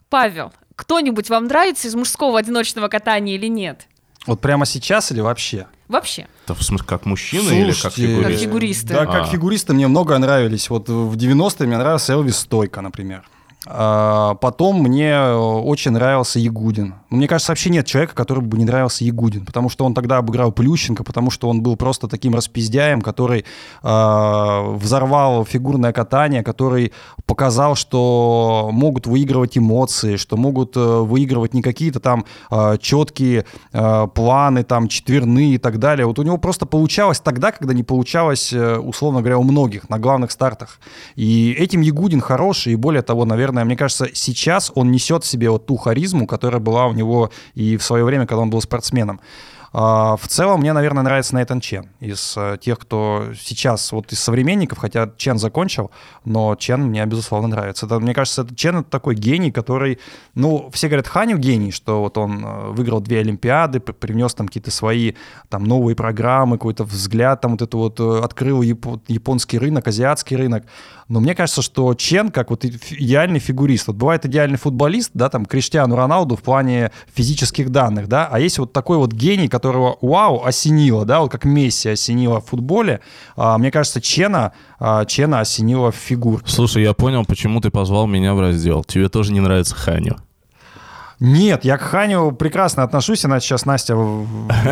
Павел, кто-нибудь вам нравится из мужского одиночного катания или нет? Вот прямо сейчас или вообще? Вообще. Это в смысле, как мужчина или как Слушайте, фигурист? Как фигуристы. Да, как А. фигуристы мне много нравились. Вот в 90-е мне нравился Элвис Стойко, например. А потом мне э, очень нравился Ягудин. Мне кажется, вообще нет человека, который бы не нравился Ягудин, потому что он тогда обыграл Плющенко, потому что он был просто таким распиздяем, который э, взорвал фигурное катание, который показал, что могут выигрывать эмоции, что могут э, выигрывать не какие-то там э, четкие э, планы, там четверные и так далее. Вот у него просто получалось тогда, когда не получалось, э, условно говоря, у многих на главных стартах. И этим Ягудин хороший, и более того, наверное, мне кажется, сейчас он несет в себе вот ту харизму, которая была у него и в свое время, когда он был спортсменом. А, В целом, мне, наверное, нравится Нейтан Чен из э, тех, кто сейчас, вот из современников, хотя Чен закончил, но Чен мне, безусловно, нравится. Это, мне кажется, это Чен — это такой гений, который, ну, все говорят, Ханю гений, что вот он э, выиграл две Олимпиады, привнес там какие-то свои там новые программы, какой-то взгляд, там вот это вот э, открыл япо- японский рынок, азиатский рынок. Но мне кажется, что Чен, как вот идеальный фигурист, вот бывает идеальный футболист, да, там, Криштиану Роналду в плане физических данных, да, а есть вот такой вот гений, которого, вау, осенило, да, вот как Месси осенило в футболе, А, мне кажется, Чена, а, Чена осенило в фигур. Слушай, я понял, почему ты позвал меня в раздел. Тебе тоже не нравится Ханю. Нет, я к Ханю прекрасно отношусь, иначе сейчас Настя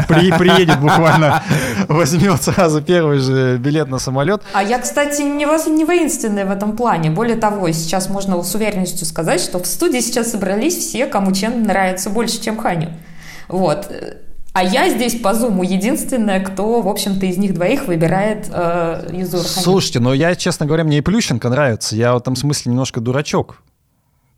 при- приедет буквально, возьмет сразу первый же билет на самолет. А я, кстати, не, воз- не воинственная в этом плане. Более того, сейчас можно с уверенностью сказать, что в студии сейчас собрались все, кому Чен нравится больше, чем Ханю. Вот. А я здесь по зуму единственная, кто, в общем-то, из них двоих выбирает э, Ханю. Слушайте, но я, честно говоря, мне и Плющенко нравится. Я в этом смысле немножко дурачок.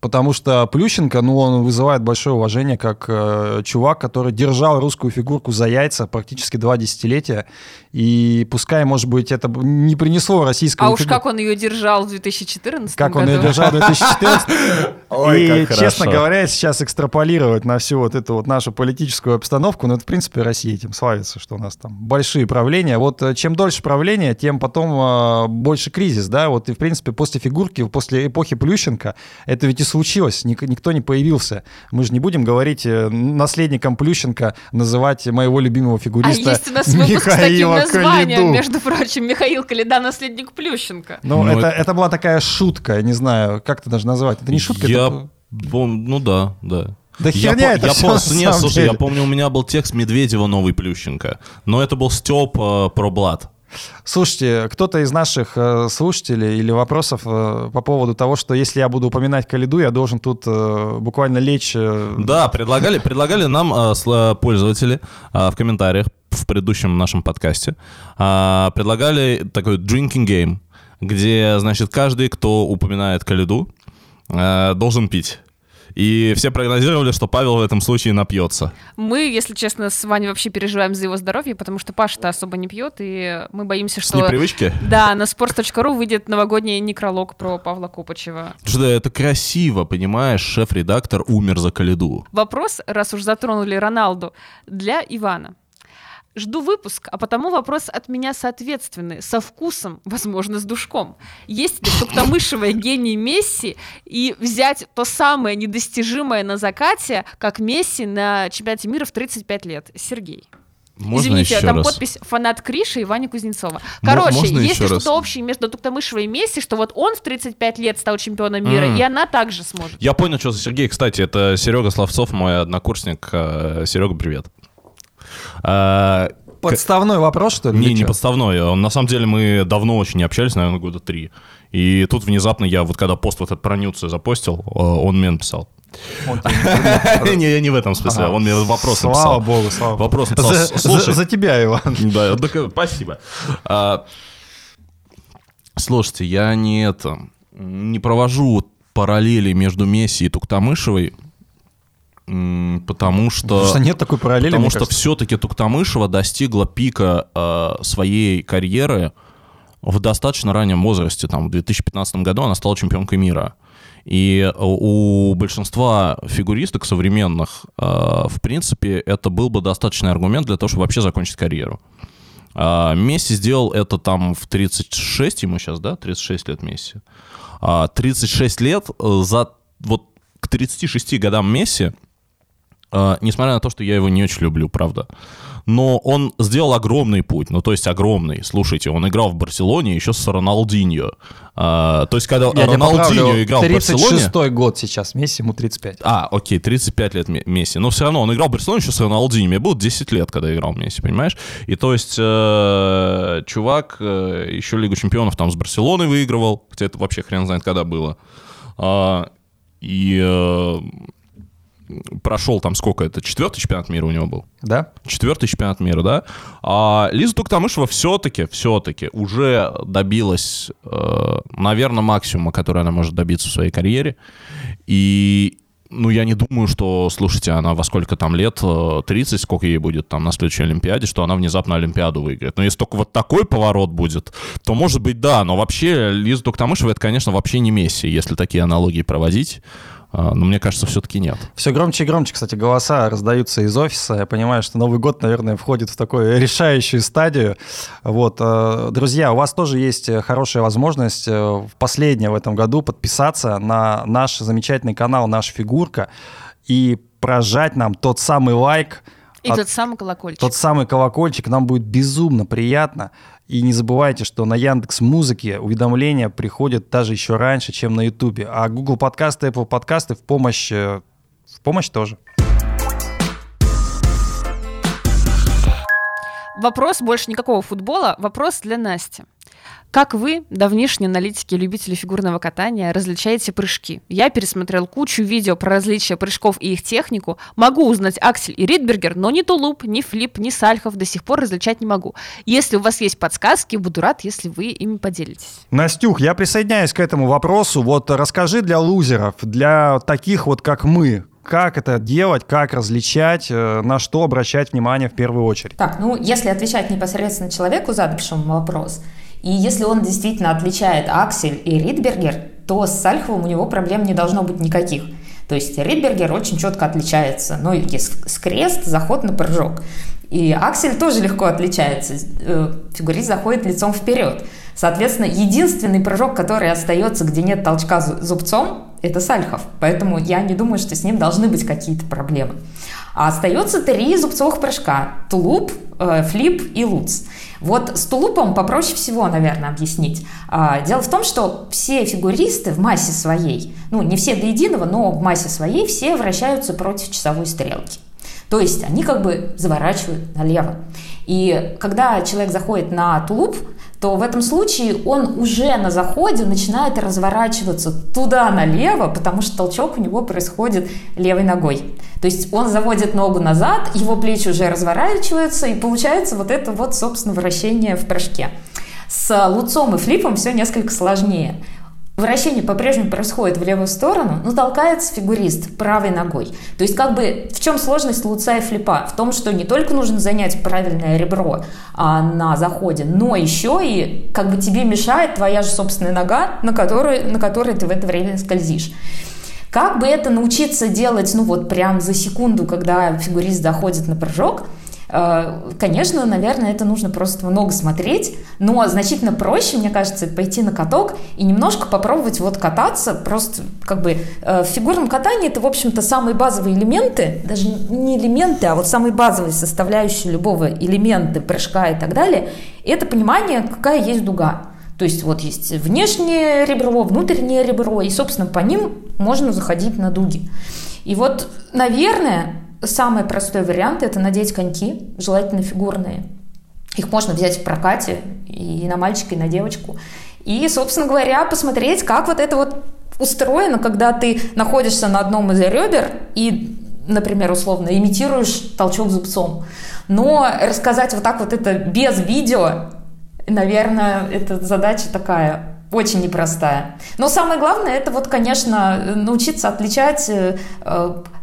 Потому что Плющенко, ну, он вызывает большое уважение как э, чувак, который держал русскую фигурку за яйца практически два десятилетия. И пускай, может быть, это не принесло российскому А уж фигу- как он ее держал в 2014 как году. он ее держал в 2014. Ой, И, как честно говоря, сейчас экстраполировать на всю вот эту вот нашу политическую обстановку, ну, это, в принципе, Россия этим славится, что у нас там большие правления. Вот э, чем дольше правление, тем потом э, больше кризис, да, вот и, в принципе, после фигурки, после эпохи Плющенко, это ведь и случилось, ник- никто не появился. Мы же не будем говорить э, наследником Плющенко называть моего любимого А фигуриста есть у нас выпуск с таким Михаила названием, Калиду. между прочим, Михаил Калида, наследник Плющенко. Ну, Ну, это, это- это была такая шутка, я не знаю, как это даже назвать. Это не шутка, Я... это... Ну да, да. Да Я херня по- это я всё пом- на Нет, слушай, деле. я помню, у меня был текст Медведева «Новый Плющенко», но это был Степ э, про Блад. Слушайте, кто-то из наших э, слушателей или вопросов э, по поводу того, что если я буду упоминать Калиду, я должен тут э, буквально лечь... Да, предлагали, предлагали нам пользователи в комментариях в предыдущем нашем подкасте, предлагали такой drinking game, где, значит, каждый, кто упоминает Калиду, должен пить. И все прогнозировали, что Павел в этом случае напьется. Мы, если честно, с Ваней вообще переживаем за его здоровье, потому что Паша-то особо не пьет, и мы боимся, С что... непривычки? Да, на sports.ru выйдет новогодний некролог про Павла Копачева. Что это красиво, понимаешь, шеф-редактор умер за Калиду. Вопрос, раз уж затронули Роналду, для Ивана. Жду выпуск, а потому вопрос от меня соответственный, со вкусом, возможно, с душком. Есть ли туктамышевая гений Месси и взять то самое недостижимое на закате, как Месси на чемпионате мира в 35 лет? Сергей. Можно Извините, еще там раз? подпись фанат Криши и Вани Кузнецова. Короче, можно есть ли что-то общее между Туктамышевой и Месси, что вот он в 35 лет стал чемпионом мира, М. и она также сможет? Я понял, что за Сергей. Кстати, это Серега Славцов, мой однокурсник. Серега, привет. А, подставной вопрос, что ли? Не, не подставной. Он, На самом деле мы давно очень не общались, наверное, года три. И тут внезапно я вот когда пост вот этот про Нюца запостил, э, он мне написал. Не- я не в этом смысле, он мне вопрос Слава написал. богу, слава богу. Вопрос Слушай, за- тебя, Иван. Да, э, спасибо. А, слушайте, я не это не провожу параллели между Месси и Туктамышевой, потому что... Потому что нет такой параллели, Потому что все-таки Туктамышева достигла пика э, своей карьеры в достаточно раннем возрасте. Там, в 2015 году она стала чемпионкой мира. И у большинства фигуристок современных, э, в принципе, это был бы достаточный аргумент для того, чтобы вообще закончить карьеру. А, Месси сделал это там в 36 ему сейчас, да? 36 лет Месси. А, 36 лет э, за вот к 36 годам Месси, э, несмотря на то, что я его не очень люблю, правда, но он сделал огромный путь, ну то есть огромный. Слушайте, он играл в Барселоне еще с Роналдиньо. А, то есть когда Я Роналдиньо играл в Барселоне... 36-й год сейчас, Месси, ему 35. А, окей, 35 лет Ме- Месси. Но все равно он играл в Барселоне еще с Роналдиньо. Мне было 10 лет, когда играл Месси, понимаешь? И то есть э, чувак э, еще Лигу чемпионов там с Барселоной выигрывал, хотя это вообще хрен знает, когда было. А, и э, прошел там сколько это? Четвертый чемпионат мира у него был? Да? Четвертый чемпионат мира, да? А Лиза Туктамышева все-таки, все-таки уже добилась, э, наверное, максимума, который она может добиться в своей карьере. И, ну, я не думаю, что, слушайте, она во сколько там лет, э, 30, сколько ей будет там на следующей Олимпиаде, что она внезапно Олимпиаду выиграет. Но если только вот такой поворот будет, то, может быть, да. Но вообще Лиза Туктамышева, это, конечно, вообще не Месси, если такие аналогии проводить. А, Но мне кажется, все-таки нет. Все громче и громче, кстати, голоса раздаются из офиса. Я понимаю, что Новый год, наверное, входит в такую решающую стадию. Вот, э, друзья, у вас тоже есть э, хорошая возможность э, в последнее в этом году подписаться на наш замечательный канал «Наша фигурка» и прожать нам тот самый лайк, И от- тот самый колокольчик. тот самый колокольчик. Нам будет безумно приятно. И не забывайте, что на Яндекс Музыке уведомления приходят даже еще раньше, чем на Ютубе. А Google подкасты, Apple подкасты в помощь, э, в помощь тоже. Вопрос больше никакого футбола, вопрос для Насти. Как вы, давнишние аналитики и любители фигурного катания, различаете прыжки? Я пересмотрел кучу видео про различия прыжков и их технику. Могу узнать Аксель и Ридбергер, но ни Тулуп, ни Флип, ни Сальхов до сих пор различать не могу. Если у вас есть подсказки, буду рад, если вы ими поделитесь. Настюх, я присоединяюсь к этому вопросу. Вот расскажи для лузеров, для таких вот, как мы, как это делать, как различать, э, на что обращать внимание в первую очередь. Так, ну, если отвечать непосредственно человеку, задавшему вопрос, и если он действительно отличает Аксель и Ридбергер, то с Сальховым у него проблем не должно быть никаких. То есть Ридбергер очень четко отличается. Ну, есть скрест, заход на прыжок. И Аксель тоже легко отличается. Э, Фигурист заходит лицом вперед. Соответственно, единственный прыжок, который остается, где нет толчка зу- зубцом, это Сальхов. Поэтому я не думаю, что с ним должны быть какие-то проблемы. А остается три зубцовых прыжка. Тулуп, э, флип и луц. Вот с тулупом попроще всего, наверное, объяснить. А, Дело в том, что все фигуристы в массе своей, ну не все до единого, но в массе своей все вращаются против часовой стрелки. То есть они как бы заворачивают налево. И когда человек заходит на тулуп, то в этом случае он уже на заходе начинает разворачиваться туда налево, потому что толчок у него происходит левой ногой. То есть он заводит ногу назад, его плечи уже разворачиваются, и получается вот это вот, собственно, вращение в прыжке. С луцом и флипом все несколько сложнее. Вращение по-прежнему происходит в левую сторону, но толкается фигурист правой ногой. То есть как бы в чем сложность луца и флипа? В том, что не только нужно занять правильное ребро а, на заходе, но еще и как бы тебе мешает твоя же собственная нога, на которой, на которой ты в это время скользишь. Как бы это научиться делать, ну вот прям за секунду, когда фигурист заходит на прыжок, Конечно, наверное, это нужно просто много смотреть, но значительно проще, мне кажется, пойти на каток и немножко попробовать вот кататься, просто как бы э, в фигурном катании это, в общем-то, самые базовые элементы, даже не элементы, а вот самые базовые составляющие любого элемента, прыжка и так далее, это понимание, какая есть дуга. То есть вот есть внешнее ребро, внутреннее ребро, и, собственно, по ним можно заходить на дуги. И вот, наверное, самый простой вариант – это надеть коньки, желательно фигурные. Их можно взять в прокате и на мальчика, и на девочку. И, собственно говоря, посмотреть, как вот это вот устроено, когда ты находишься на одном из ребер и, например, условно, имитируешь толчок зубцом. Но рассказать вот так вот это без видео, наверное, это задача такая очень непростая. Но самое главное, это вот, конечно, научиться отличать э,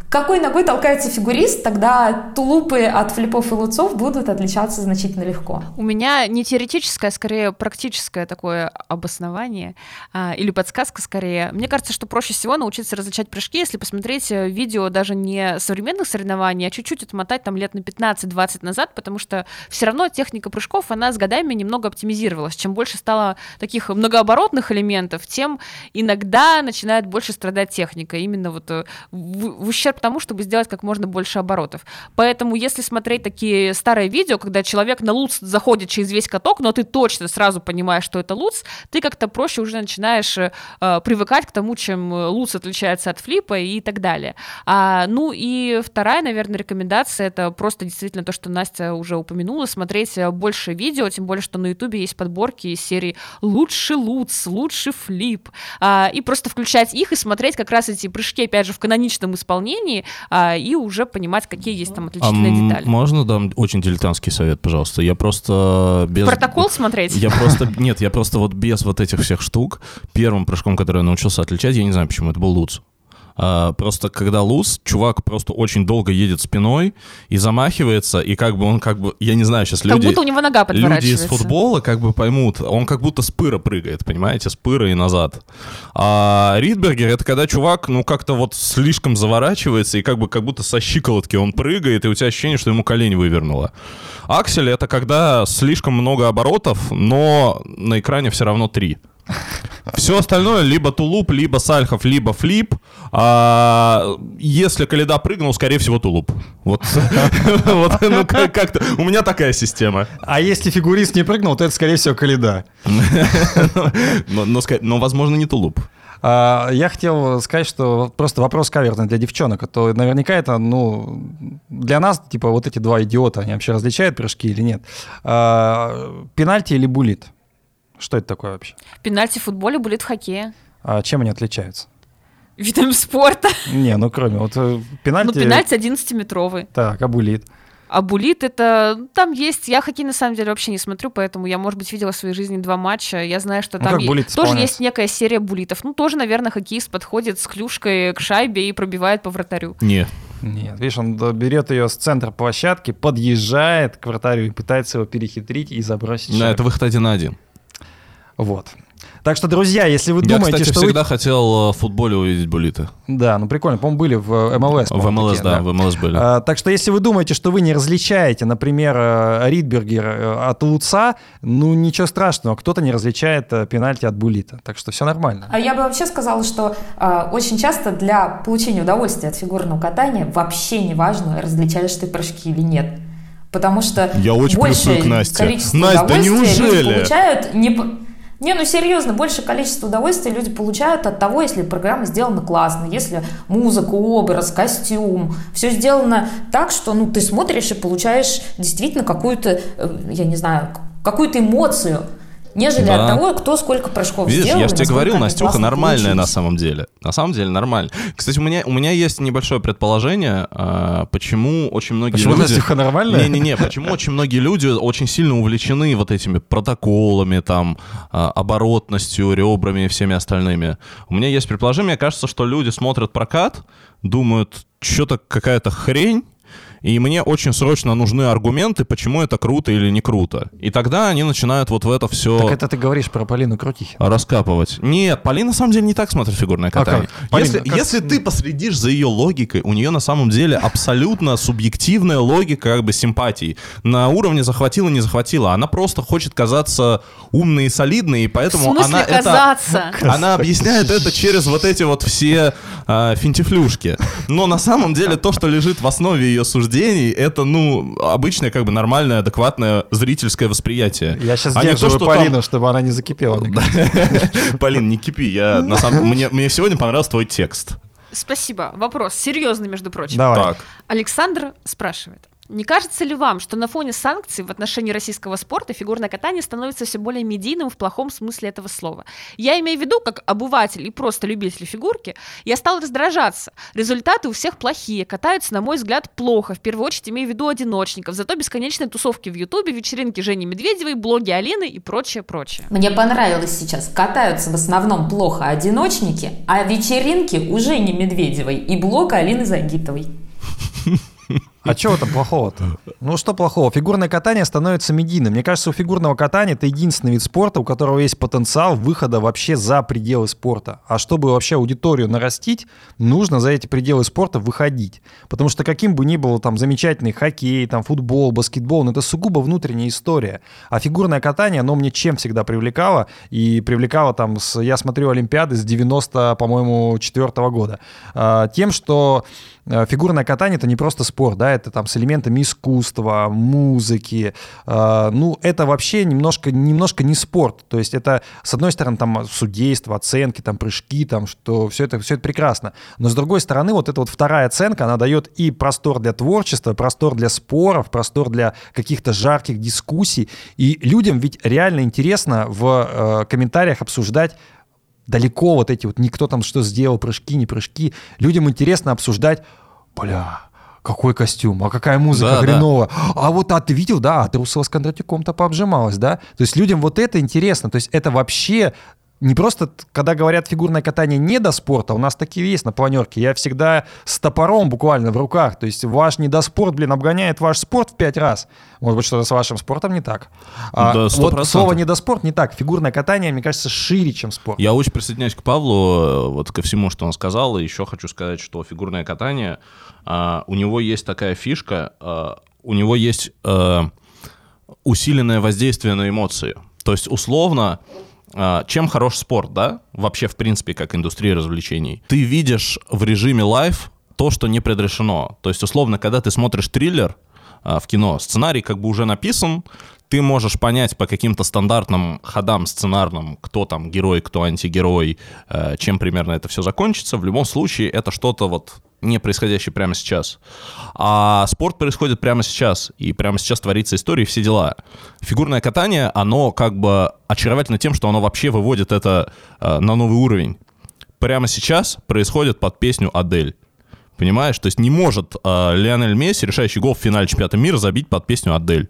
какой ногой толкается фигурист, тогда тулупы от флипов и луцов будут отличаться значительно легко. У меня не теоретическое, а скорее практическое такое обоснование а, или подсказка скорее. Мне кажется, что проще всего научиться различать прыжки, если посмотреть э, видео даже не современных соревнований, а чуть-чуть отмотать там лет на 15-20 назад, потому что все равно техника прыжков, она с годами немного оптимизировалась. Чем больше стало таких многооборотных элементов, тем иногда начинает больше страдать техника. Именно вот э, в, в ущерб тому, чтобы сделать как можно больше оборотов. Поэтому, если смотреть такие старые видео, когда человек на луц заходит через весь каток, но ты точно сразу понимаешь, что это луц, ты как-то проще уже начинаешь э, привыкать к тому, чем луц отличается от флипа и так далее. А, ну и вторая, наверное, рекомендация, это просто действительно то, что Настя уже упомянула, смотреть больше видео, тем более, что на ютубе есть подборки из серии «Лучший луц», «Лучший флип», а, и просто включать их и смотреть как раз эти прыжки, опять же, в каноничном исполнении, компании а, и уже понимать, какие есть там отличительные а детали. Можно дам очень дилетантский совет, пожалуйста? Я просто без... Протокол смотреть? Я просто... Нет, я просто вот без вот этих всех штук первым прыжком, который я научился отличать, я не знаю почему, это был Луц. А, просто когда луз, чувак просто очень долго едет спиной и замахивается, и как бы он как бы, я не знаю, сейчас как люди... Как будто у него нога Люди из футбола как бы поймут, он как будто с пыра прыгает, понимаете, с пыра и назад. А Ридбергер это когда чувак, ну как-то вот слишком заворачивается, и как бы как будто со щиколотки он прыгает, и у тебя ощущение, что ему колени вывернуло. Аксель это когда слишком много оборотов, но на экране все равно три. Все остальное либо тулуп, либо сальхов, либо флип. А, если Каледа прыгнул, скорее всего, тулуп. Вот, вот ну, как-то. У меня такая система. А если фигурист не прыгнул, то это, скорее всего, Каледа. но, но, но, возможно, не тулуп. А, я хотел сказать, что просто вопрос каверный для девчонок. А то наверняка это, ну, для нас, типа, вот эти два идиота, они вообще различают прыжки или нет. А, пенальти или булит? Что это такое вообще? Пенальти в футболе, булит в хоккее. А чем они отличаются? Видом спорта. Не, ну кроме вот э, пенальти... Ну, пенальти 11-метровый. Так, а булит? А булит это... Там есть... Я хоккей на самом деле вообще не смотрю, поэтому я, может быть, видела в своей жизни два матча. Я знаю, что ну, там ну, есть... тоже есть некая серия булитов. Ну, тоже, наверное, хоккеист подходит с клюшкой к шайбе и пробивает по вратарю. Нет. Нет, видишь, он берет ее с центра площадки, подъезжает к вратарю и пытается его перехитрить и забросить. Да, это выход один на один. Вот. Так что, друзья, если вы я, думаете, кстати, что всегда вы... хотел э, в футболе увидеть булиты. Да, ну прикольно, по-моему, были в э, МЛС. В МЛС, да, да, в МЛС были. А, так что, если вы думаете, что вы не различаете, например, э, Ридбергер от Луца, ну ничего страшного, кто-то не различает пенальти от булита. Так что все нормально. А я бы вообще сказала, что э, очень часто для получения удовольствия от фигурного катания вообще не важно, различаешь ты прыжки или нет. Потому что я очень большее к Насте. количество Настя, удовольствия да неужели? люди получают не не, ну серьезно, большее количество удовольствия люди получают от того, если программа сделана классно, если музыка, образ, костюм, все сделано так, что ну, ты смотришь и получаешь действительно какую-то, э, я не знаю, какую-то эмоцию нежели да. от того, кто сколько прыжков Видишь, сделал. я же тебе говорил, Настюха нормальная на самом деле. На самом деле нормально. Кстати, у меня, у меня есть небольшое предположение, а, почему очень многие почему люди... Настюха нормальная? Не-не-не, почему очень многие люди очень сильно увлечены вот этими протоколами, там, а, оборотностью, ребрами и всеми остальными. У меня есть предположение, мне кажется, что люди смотрят прокат, думают, что-то какая-то хрень, и мне очень срочно нужны аргументы, почему это круто или не круто. И тогда они начинают вот в это все... Так это ты говоришь про Полину Крутихину. Раскапывать. Нет, Полина на самом деле не так смотрит фигурное катание. Okay. Полина, если, как... если ты последишь за ее логикой, у нее на самом деле абсолютно субъективная логика как бы симпатий. На уровне захватила, не захватила. Она просто хочет казаться умной и солидной, и поэтому в она казаться? это... Она объясняет это через вот эти вот все э, финтифлюшки. Но на самом деле то, что лежит в основе ее суждения, суждений, это, ну, обычное, как бы нормальное, адекватное зрительское восприятие. Я сейчас а держу Полину, там... чтобы она не закипела. Полин, не кипи, я на самом мне, мне сегодня понравился твой текст. Спасибо. Вопрос серьезный, между прочим. Давай. Так. Александр спрашивает. Не кажется ли вам, что на фоне санкций в отношении российского спорта фигурное катание становится все более медийным в плохом смысле этого слова? Я имею в виду, как обыватель и просто любитель фигурки, я стал раздражаться. Результаты у всех плохие, катаются, на мой взгляд, плохо. В первую очередь имею в виду одиночников. Зато бесконечные тусовки в Ютубе, вечеринки Жени Медведевой, блоги Алины и прочее, прочее. Мне понравилось сейчас. Катаются в основном плохо одиночники, а вечеринки у Жени Медведевой и блога Алины Загитовой. А чего там плохого-то? Ну что плохого? Фигурное катание становится медийным. Мне кажется, у фигурного катания это единственный вид спорта, у которого есть потенциал выхода вообще за пределы спорта. А чтобы вообще аудиторию нарастить, нужно за эти пределы спорта выходить. Потому что каким бы ни был там замечательный хоккей, там футбол, баскетбол, но это сугубо внутренняя история. А фигурное катание, оно мне чем всегда привлекало? И привлекало там, с, я смотрю Олимпиады с 90, по-моему, четвертого года. А, тем, что Э, фигурное катание это не просто спорт, да, это там с элементами искусства, музыки. Э, ну, это вообще немножко, немножко не спорт. То есть это, с одной стороны, там судейство, оценки, там прыжки, там, что все это, все это прекрасно. Но с другой стороны, вот эта вот вторая оценка, она дает и простор для творчества, простор для споров, простор для каких-то жарких дискуссий. И людям ведь реально интересно в э, комментариях обсуждать далеко вот эти вот, никто там что сделал, прыжки, не прыжки. Людям интересно обсуждать, бля, какой костюм, а какая музыка да, хреновая. Да. А вот, а ты видел, да, а Трусова с Кондратюком-то пообжималась, да? То есть людям вот это интересно, то есть это вообще не просто, когда говорят фигурное катание не до спорта, у нас такие есть на планерке, я всегда с топором буквально в руках, то есть ваш недоспорт, блин, обгоняет ваш спорт в пять раз. Может быть, что-то с вашим спортом не так. А, да, вот слово недоспорт не так. Фигурное катание, мне кажется, шире, чем спорт. Я очень присоединяюсь к Павлу, вот ко всему, что он сказал, и еще хочу сказать, что фигурное катание, а, у него есть такая фишка, а, у него есть а, усиленное воздействие на эмоции. То есть, условно, чем хорош спорт, да? Вообще, в принципе, как индустрия развлечений. Ты видишь в режиме live то, что не предрешено. То есть, условно, когда ты смотришь триллер а, в кино, сценарий как бы уже написан, ты можешь понять по каким-то стандартным ходам сценарным, кто там герой, кто антигерой, э, чем примерно это все закончится. В любом случае, это что-то вот не происходящее прямо сейчас. А спорт происходит прямо сейчас, и прямо сейчас творится история и все дела. Фигурное катание, оно как бы очаровательно тем, что оно вообще выводит это э, на новый уровень. Прямо сейчас происходит под песню «Адель». Понимаешь? То есть не может э, Лионель Месси, решающий гол в финале чемпионата мира, забить под песню «Адель».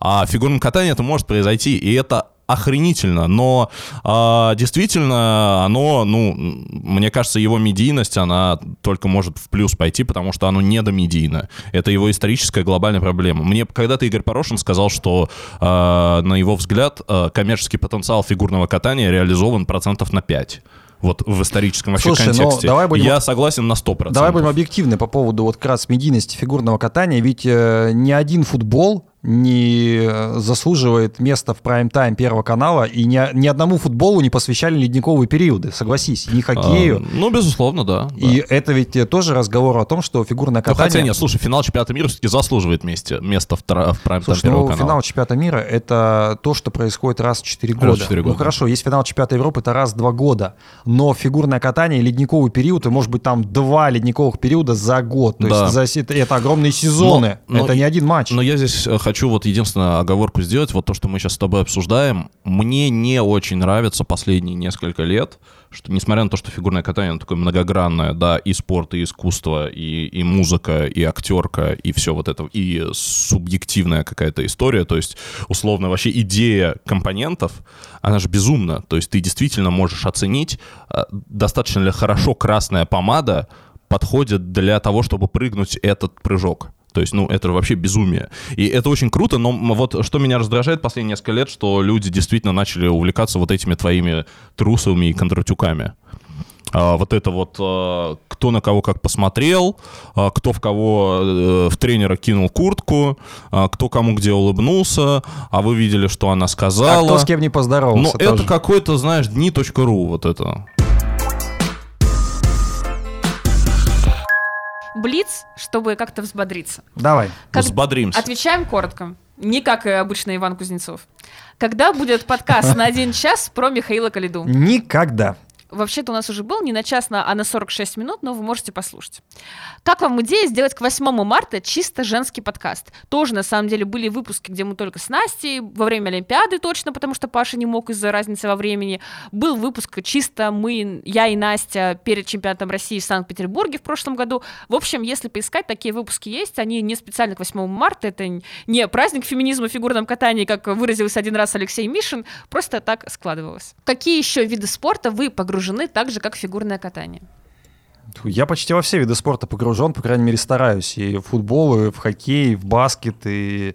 А в фигурном катании это может произойти, и это охренительно, но э, действительно оно, ну, мне кажется, его медийность, она только может в плюс пойти, потому что оно недомедийно. Это его историческая глобальная проблема. Мне когда-то Игорь Порошин сказал, что, э, на его взгляд, э, коммерческий потенциал фигурного катания реализован процентов на 5 вот в историческом вообще Слушай, контексте. давай будем, я согласен на 100%. Давай будем объективны по поводу вот как раз медийности фигурного катания, ведь э, ни один футбол не заслуживает места в прайм-тайм Первого канала, и ни, ни одному футболу не посвящали ледниковые периоды, согласись, ни хоккею. А, ну, безусловно, да. И да. это ведь тоже разговор о том, что фигурное катание... Ну, хотя нет, слушай, финал чемпионата мира все-таки заслуживает месте, место в, в прайм-тайм Первого ну, канала. финал чемпионата мира — это то, что происходит раз в 4 года. Раз в 4 года. Ну, хорошо, есть финал чемпионата Европы, это раз в 2 года, но фигурное катание, ледниковый период, и может быть там два ледниковых периода за год. То да. есть за, это, это огромные сезоны, но, это но, не один матч. Но я здесь э, хочу вот единственное оговорку сделать, вот то, что мы сейчас с тобой обсуждаем, мне не очень нравится последние несколько лет, что несмотря на то, что фигурное катание оно такое многогранное, да, и спорт, и искусство, и, и музыка, и актерка, и все вот это, и субъективная какая-то история, то есть, условно, вообще идея компонентов, она же безумна, то есть ты действительно можешь оценить, а, достаточно ли хорошо красная помада подходит для того, чтобы прыгнуть этот прыжок. То есть, ну, это вообще безумие. И это очень круто, но вот что меня раздражает последние несколько лет, что люди действительно начали увлекаться вот этими твоими трусовыми и кондратюками. А, вот это вот а, кто на кого как посмотрел, а, кто в кого а, в тренера кинул куртку, а, кто кому где улыбнулся, а вы видели, что она сказала. А кто с кем не поздоровался. Ну, это какой-то, знаешь, дни.ру вот это. Блиц, чтобы как-то взбодриться. Давай. Как... Взбодримся. Отвечаем коротко. Не как обычно Иван Кузнецов. Когда будет подкаст на один час про Михаила Калиду? Никогда. Вообще-то у нас уже был не на час, а на 46 минут, но вы можете послушать. Как вам идея сделать к 8 марта чисто женский подкаст? Тоже, на самом деле, были выпуски, где мы только с Настей, во время Олимпиады точно, потому что Паша не мог из-за разницы во времени. Был выпуск чисто мы, я и Настя перед чемпионатом России в Санкт-Петербурге в прошлом году. В общем, если поискать, такие выпуски есть. Они не специально к 8 марта, это не праздник феминизма в фигурном катании, как выразился один раз Алексей Мишин, просто так складывалось. Какие еще виды спорта вы погружены так же, как фигурное катание? Я почти во все виды спорта погружен, по крайней мере, стараюсь. И в футбол, и в хоккей, и в баскет, и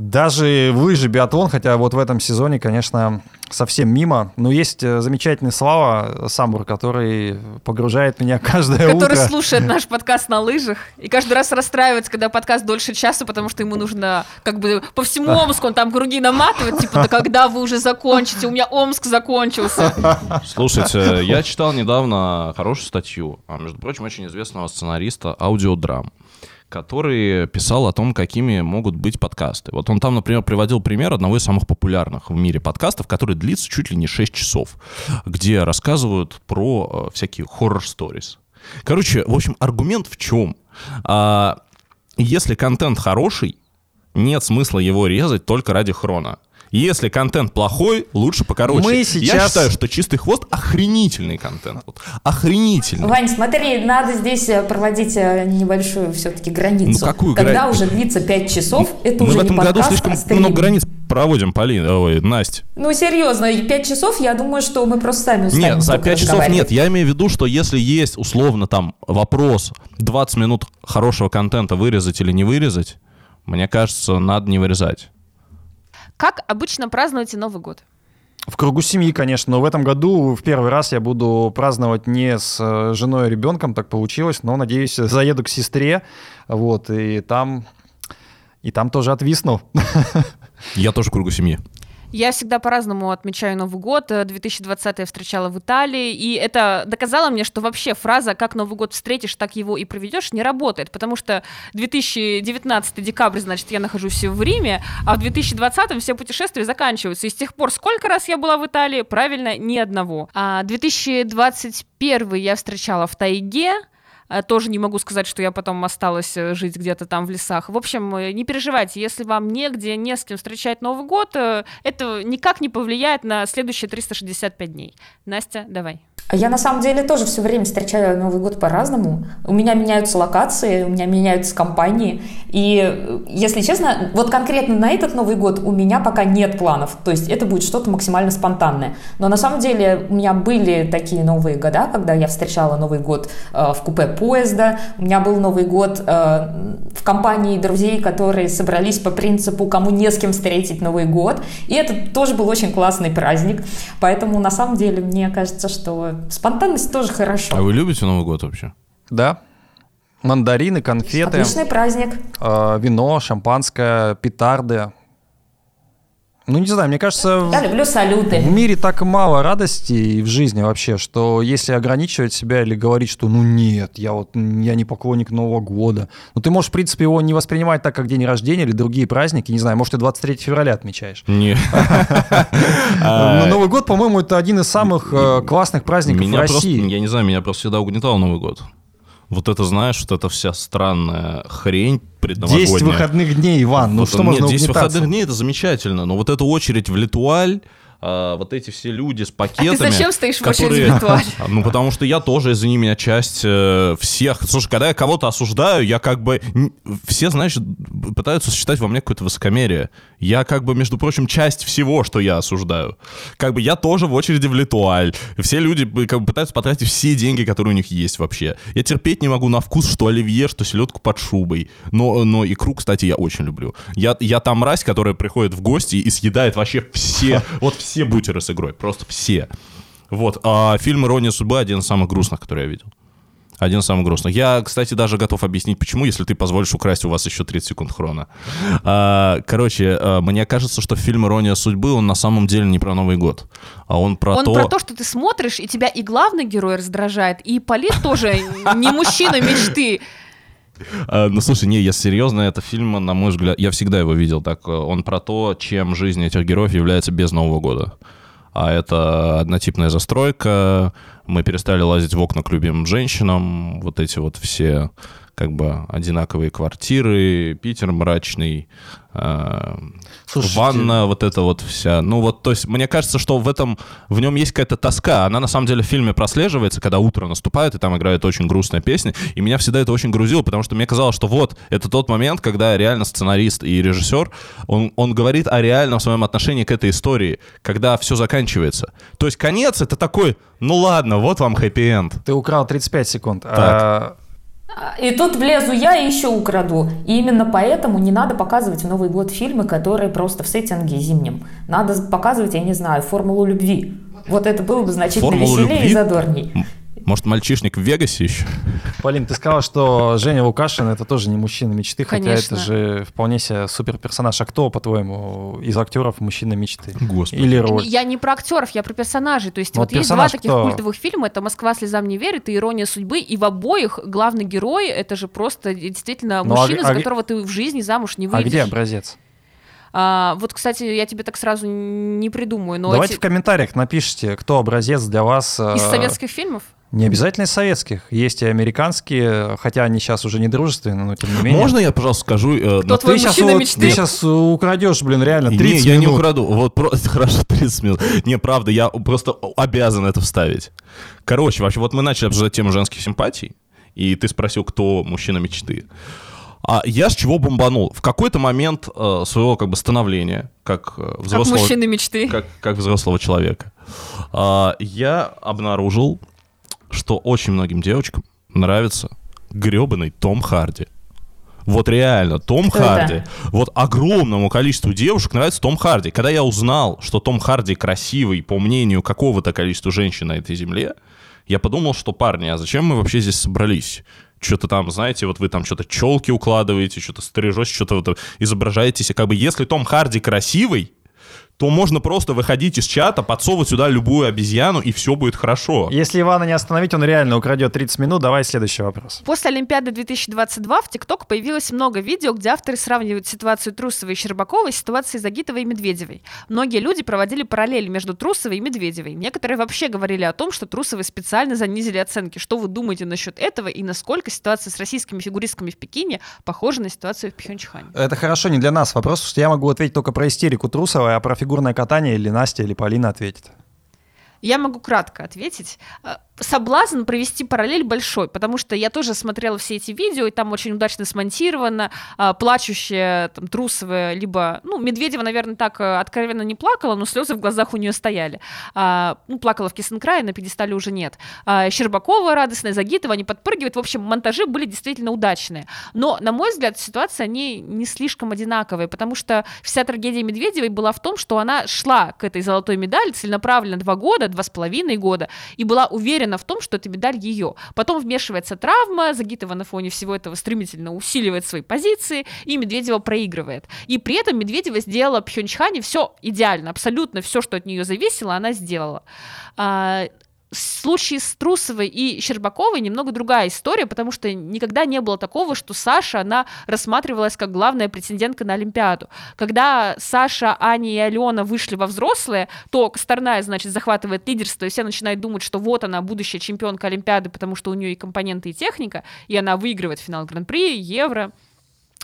даже лыжи, биатлон, хотя вот в этом сезоне, конечно, совсем мимо. Но есть э, замечательный Слава Самбур, который погружает меня каждое который утро. Который слушает наш подкаст на лыжах и каждый раз расстраивается, когда подкаст дольше часа, потому что ему нужно как бы по всему Омску, он там круги наматывает, типа, да когда вы уже закончите? У меня Омск закончился. Слушайте, я читал недавно хорошую статью, а, между прочим, очень известного сценариста аудиодрам который писал о том, какими могут быть подкасты. Вот он там, например, приводил пример одного из самых популярных в мире подкастов, который длится чуть ли не 6 часов, где рассказывают про э, всякие хоррор-сторис. Короче, в общем, аргумент в чем? А, если контент хороший, нет смысла его резать только ради хрона. Если контент плохой, лучше покороче. Мы сейчас... Я считаю, что «Чистый хвост» — охренительный контент. Вот. Охренительный. Вань, смотри, надо здесь э, проводить э, небольшую все-таки границу. Ну, какую Когда грани... уже длится 5 часов, это Мы уже в этом не году слишком а много границ проводим, Полина, ой, Настя. Ну, серьезно, 5 часов, я думаю, что мы просто сами устанем Нет, за столько 5 часов нет. Я имею в виду, что если есть условно там вопрос 20 минут хорошего контента вырезать или не вырезать, мне кажется, надо не вырезать. Как обычно празднуете Новый год? В кругу семьи, конечно, но в этом году в первый раз я буду праздновать не с э, женой и ребенком, так получилось, но, надеюсь, заеду к сестре, вот, и там, и там тоже отвисну. Я тоже в кругу семьи. Я всегда по-разному отмечаю Новый год. 2020 я встречала в Италии, и это доказало мне, что вообще фраза «как Новый год встретишь, так его и проведешь» не работает, потому что 2019 декабрь, значит, я нахожусь в Риме, а в 2020 все путешествия заканчиваются. И с тех пор сколько раз я была в Италии? Правильно, ни одного. А 2021 я встречала в тайге, Э, тоже не могу сказать, что я потом осталась э, жить где-то там в лесах. В общем, э, не переживайте, если вам негде, не с кем встречать Новый год, это никак не повлияет на следующие 365 дней. Настя, давай. А Я на самом деле тоже все время встречаю Новый год по-разному. У меня меняются локации, у меня меняются компании. И, если честно, вот конкретно на этот Новый год у меня пока нет планов. То есть это будет что-то максимально спонтанное. Но на самом деле у меня были такие новые года, когда я встречала Новый год э, в купе поезда. У меня был Новый год э, в компании друзей, которые собрались по принципу, кому не с кем встретить Новый год. И это тоже был очень классный праздник. Поэтому на самом деле мне кажется, что спонтанность тоже хорошо. А вы любите Новый год вообще? Да. Мандарины, конфеты, Отличный праздник. э, вино, шампанское, петарды. Ну, не знаю, мне кажется, в- Я люблю салюты. в мире так мало радости и в жизни вообще, что если ограничивать себя или говорить, что ну нет, я вот я не поклонник Нового года, ну ты можешь, в принципе, его не воспринимать так, как день рождения или другие праздники, не знаю, может, ты 23 февраля отмечаешь. Не. Но Новый год, по-моему, это один из самых э, классных праздников в России. я не знаю, меня просто всегда угнетал Новый год. Вот это, знаешь, вот эта вся странная хрень предновогодняя. 10 выходных дней, Иван, ну Вот, что нет, можно 10 угнетаться? выходных дней это замечательно, но вот эта очередь в Литуаль, а, вот эти все люди с пакетами. А зачем стоишь в очереди которые- в Литуаль? Ну, потому что я тоже, извини меня, часть э, всех. Слушай, когда я кого-то осуждаю, я как бы... Все, знаешь, пытаются считать во мне какое-то высокомерие. Я как бы, между прочим, часть всего, что я осуждаю. Как бы я тоже в очереди в Литуаль. Все люди э, как бы пытаются потратить все деньги, которые у них есть вообще. Я терпеть не могу на вкус, что оливье, что селедку под шубой. Но, но икру, кстати, я очень люблю. Я, я та мразь, которая приходит в гости и съедает вообще все, вот все бутеры с игрой, просто все. Вот, а фильм «Ирония судьбы» один из самых грустных, который я видел. Один из самых грустных. Я, кстати, даже готов объяснить, почему, если ты позволишь украсть у вас еще 30 секунд хрона. А, короче, а, мне кажется, что фильм «Ирония судьбы», он на самом деле не про Новый год, а он про Он то... про то, что ты смотришь, и тебя и главный герой раздражает, и Полит тоже не мужчина мечты. А, ну, слушай, не, я серьезно, это фильм, на мой взгляд, я всегда его видел так. э, Он про то, чем жизнь этих героев является без Нового года. а это однотипная застройка, мы перестали лазить в окна к любимым женщинам, вот эти вот все как бы одинаковые квартиры, Питер мрачный, э, Слушайте. ванна вот эта вот вся. Ну вот, то есть мне кажется, что в этом, в нем есть какая-то тоска. Она на самом деле в фильме прослеживается, когда утро наступает, и там играет очень грустная песня. И меня всегда это очень грузило, потому что мне казалось, что вот, это тот момент, когда реально сценарист и режиссер, он, он говорит о реальном своем отношении к этой истории, когда все заканчивается. То есть конец это такой, ну ладно, вот вам хэппи-энд. Ты украл 35 секунд. А, И тут влезу я и еще украду. И именно поэтому не надо показывать в Новый год фильмы, которые просто в сеттинге зимнем. Надо показывать, я не знаю, формулу любви. Вот это было бы значительно Формулу веселее любви? и задорней. Может, мальчишник в Вегасе еще? Полин, ты сказала, что Женя Лукашин это тоже не мужчина мечты, хотя Конечно. это же вполне себе супер персонаж. А кто, по-твоему, из актеров мужчина мечты? Господи. Или роль? Я не про актеров, я про персонажей. То есть Вот вот, есть два таких кто? культовых фильма. Это «Москва слезам не верит» и «Ирония судьбы». И в обоих главный герой — это же просто действительно Ну, а мужчина, г- за а которого ты в жизни замуж не А выйдешь. где образец? А, вот, кстати, я тебе так сразу не придумаю, но Давайте эти- в комментариях напишите, кто образец для вас. э, из советских фильмов? Не обязательно из советских. Есть и американские, хотя они сейчас уже не дружественны, но тем не менее. Можно я, пожалуйста, скажу? э, Кто на- твой ты сейчас, мужчина мечты? ты сейчас украдешь, блин, реально, 30 не, я не минут. украду. Вот просто хорошо 30 минут. Не, правда, я просто обязан это вставить. Короче, вообще, вот мы начали обсуждать тему женских симпатий, и ты спросил, кто мужчина мечты. А я с чего бомбанул? В какой-то момент э, своего как бы становления, как э, Как взрослого, мужчины мечты. как, как взрослого человека, а, я обнаружил, что очень многим девочкам нравится гребаный Том Харди. Вот реально, Том Кто это? Харди. Вот огромному количеству девушек нравится Том Харди. Когда я узнал, что Том Харди красивый, по мнению какого-то количества женщин на этой земле, я подумал, что парни, а зачем мы вообще здесь собрались? Что-то там, знаете, вот вы там что-то челки укладываете, что-то стрижете, что-то вот изображаетесь. И как бы если Том Харди красивый, то можно просто выходить из чата, подсовывать сюда любую обезьяну, и все будет хорошо. Если Ивана не остановить, он реально украдет 30 минут. Давай следующий вопрос. После Олимпиады 2022 в ТикТок появилось много видео, где авторы сравнивают ситуацию Трусовой и Щербаковой с ситуацией Загитовой и Медведевой. Многие люди проводили параллели между Трусовой и Медведевой. Некоторые вообще говорили о том, что Трусовой специально занизили оценки. Что вы думаете насчет этого и насколько ситуация с российскими фигуристками в Пекине похожа на ситуацию в Пхенчхане? Это хорошо не для нас вопрос, потому что я могу ответить только про истерику Трусова, а про фигурное катание или Настя, или Полина ответит. Я могу кратко ответить. Соблазн провести параллель большой, потому что я тоже смотрела все эти видео, и там очень удачно смонтировано, а, плачущая, там, трусовая, либо, ну, Медведева, наверное, так э, откровенно не плакала, но слезы в глазах у нее стояли. А, ну, плакала в Кисенкрае, на пьедестале уже нет. А, Щербакова радостная, Загитова, они подпрыгивают. В общем, монтажи были действительно удачные. Но, на мой взгляд, ситуация, они не слишком одинаковые, потому что вся трагедия Медведевой была в том, что она шла к этой золотой медали целенаправленно два года, два с половиной года, и была уверена в том, что эта медаль ее. Потом вмешивается травма, Загитова на фоне всего этого стремительно усиливает свои позиции, и Медведева проигрывает. И при этом Медведева сделала Пхенчхане все идеально, абсолютно все, что от нее зависело, она сделала. В случае с Трусовой и Щербаковой немного другая история, потому что никогда не было такого, что Саша, она рассматривалась как главная претендентка на Олимпиаду. Когда Саша, Аня и Алена вышли во взрослые, то Косторная, значит, захватывает лидерство, и все начинают думать, что вот она, будущая чемпионка Олимпиады, потому что у нее и компоненты, и техника, и она выигрывает финал Гран-при, Евро.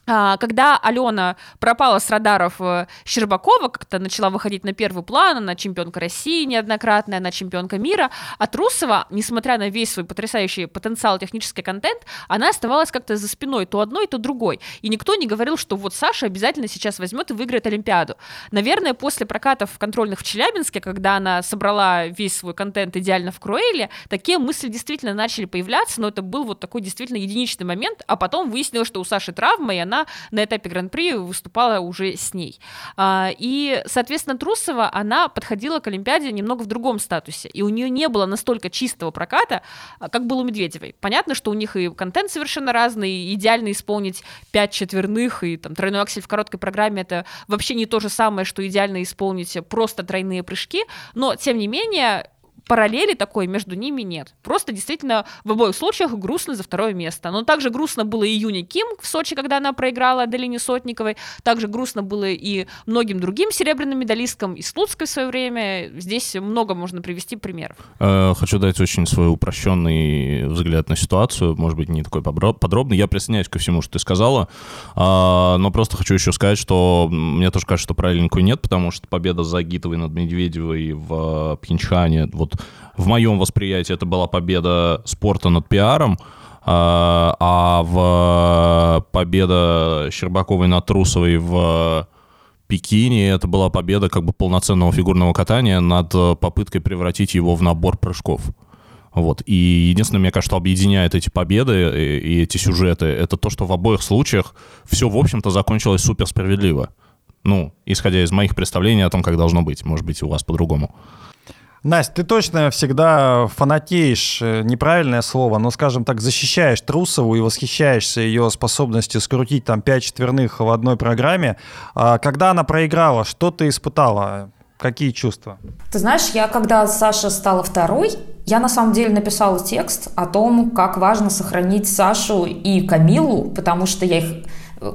А, Когда Алена пропала с радаров э, Щербакова, как-то начала выходить на первый план, она чемпионка России неоднократная, она чемпионка мира, а Трусова, несмотря на весь свой потрясающий потенциал, технический контент, она оставалась как-то за спиной то одной, то другой. И никто не говорил, что вот Саша обязательно сейчас возьмет и выиграет Олимпиаду. Наверное, после прокатов контрольных в Челябинске, когда она собрала весь свой контент идеально в Круэле, такие мысли действительно начали появляться, но это был вот такой действительно единичный момент, а потом выяснилось, что у Саши травма, и она на этапе Гран-при выступала уже с ней. А, И, соответственно, Трусова, она подходила к Олимпиаде немного в другом статусе, и у нее не было настолько чистого проката, а, как был у Медведевой. Понятно, что у них и контент совершенно разный, идеально исполнить пять четверных и там тройной аксель в короткой программе это вообще не то же самое, что идеально исполнить просто тройные прыжки, но, тем не менее, параллели такой между ними нет. Просто действительно в обоих случаях грустно за второе место. Но также грустно было и Юни Ким в Сочи, когда она проиграла Аделине Сотниковой. Также грустно было и многим другим серебряным медалисткам, и Слуцкой в свое время. Здесь много можно привести примеров. Э, хочу дать очень свой упрощенный взгляд на ситуацию, может быть, не такой подробный. Я присоединяюсь ко всему, что ты сказала, а, но просто хочу еще сказать, что мне тоже кажется, что правильненькую нет, потому что победа Загитовой над Медведевой в Пхенчхане, вот в моем восприятии это была победа спорта над пиаром, а, а в победа Щербаковой над Трусовой в Пекине это была победа как бы полноценного фигурного катания над попыткой превратить его в набор прыжков. Вот. И единственное, мне кажется, что объединяет эти победы и, и эти сюжеты, это то, что в обоих случаях все, в общем-то, закончилось супер справедливо. Ну, исходя из моих представлений о том, как должно быть. Может быть, у вас по-другому. Настя, ты точно всегда фанатеешь, э, неправильное слово, но, скажем так, защищаешь Трусову и восхищаешься ее способностью скрутить там пять четверных в одной программе. А когда она проиграла, что ты испытала? Какие чувства? Ты знаешь, я когда Саша стала второй, я на самом деле написала текст о том, как важно сохранить Сашу и Камилу, потому что я их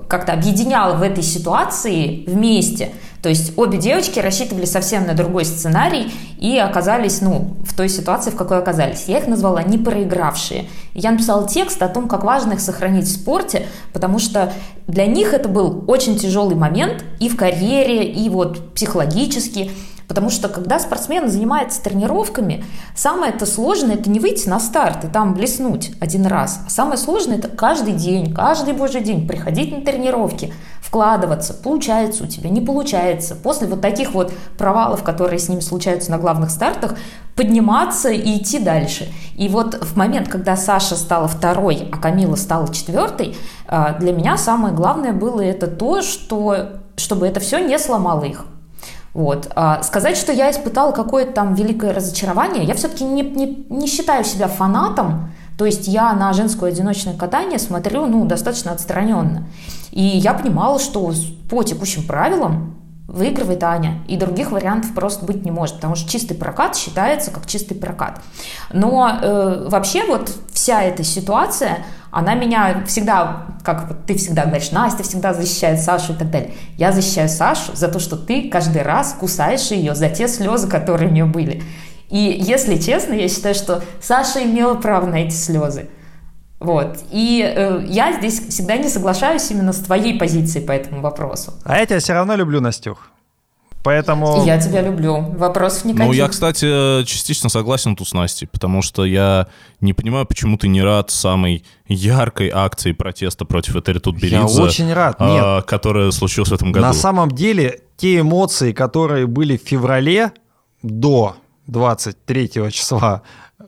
как-то объединяла в этой ситуации вместе. То есть обе девочки рассчитывали совсем на другой сценарий и оказались, ну, в той ситуации, в какой оказались. Я их назвала «не проигравшие». Я написала текст о том, как важно их сохранить в спорте, потому что для них это был очень тяжелый момент и в карьере, и вот психологически. Потому что когда спортсмен занимается тренировками, самое это сложное это не выйти на старт и там блеснуть один раз. А самое сложное это каждый день, каждый божий день приходить на тренировки, вкладываться. Получается у тебя, не получается. После вот таких вот провалов, которые с ними случаются на главных стартах, подниматься и идти дальше. И вот в момент, когда Саша стала второй, а Камила стала четвертой, а, для меня самое главное было это то, что чтобы это все не сломало их. Вот. А сказать, что я испытала какое-то там великое разочарование, я все-таки не, не, не считаю себя фанатом, то есть я на женское одиночное катание смотрю ну, достаточно отстраненно. И я понимала, что по текущим правилам выигрывает Аня, и других вариантов просто быть не может, потому что чистый прокат считается как чистый прокат. Но э, вообще вот вся эта ситуация, она меня всегда, как вот ты всегда говоришь, Настя всегда защищает Сашу и так далее. Я защищаю Сашу за то, что ты каждый раз кусаешь ее за те слезы, которые у нее были. И если честно, я считаю, что Саша имела право на эти слезы. Вот. И э, я здесь всегда не соглашаюсь именно с твоей позицией по этому вопросу. А я тебя все равно люблю, Настюх. Поэтому... Я тебя люблю. Вопросов никаких. Ну, я, кстати, частично согласен тут с Настей, потому что я не понимаю, почему ты не рад самой яркой акции протеста против Этеритут Беридзе. Я очень рад, а, нет. Которая случилась в этом году. На самом деле, те эмоции, которые были в феврале до 23 числа,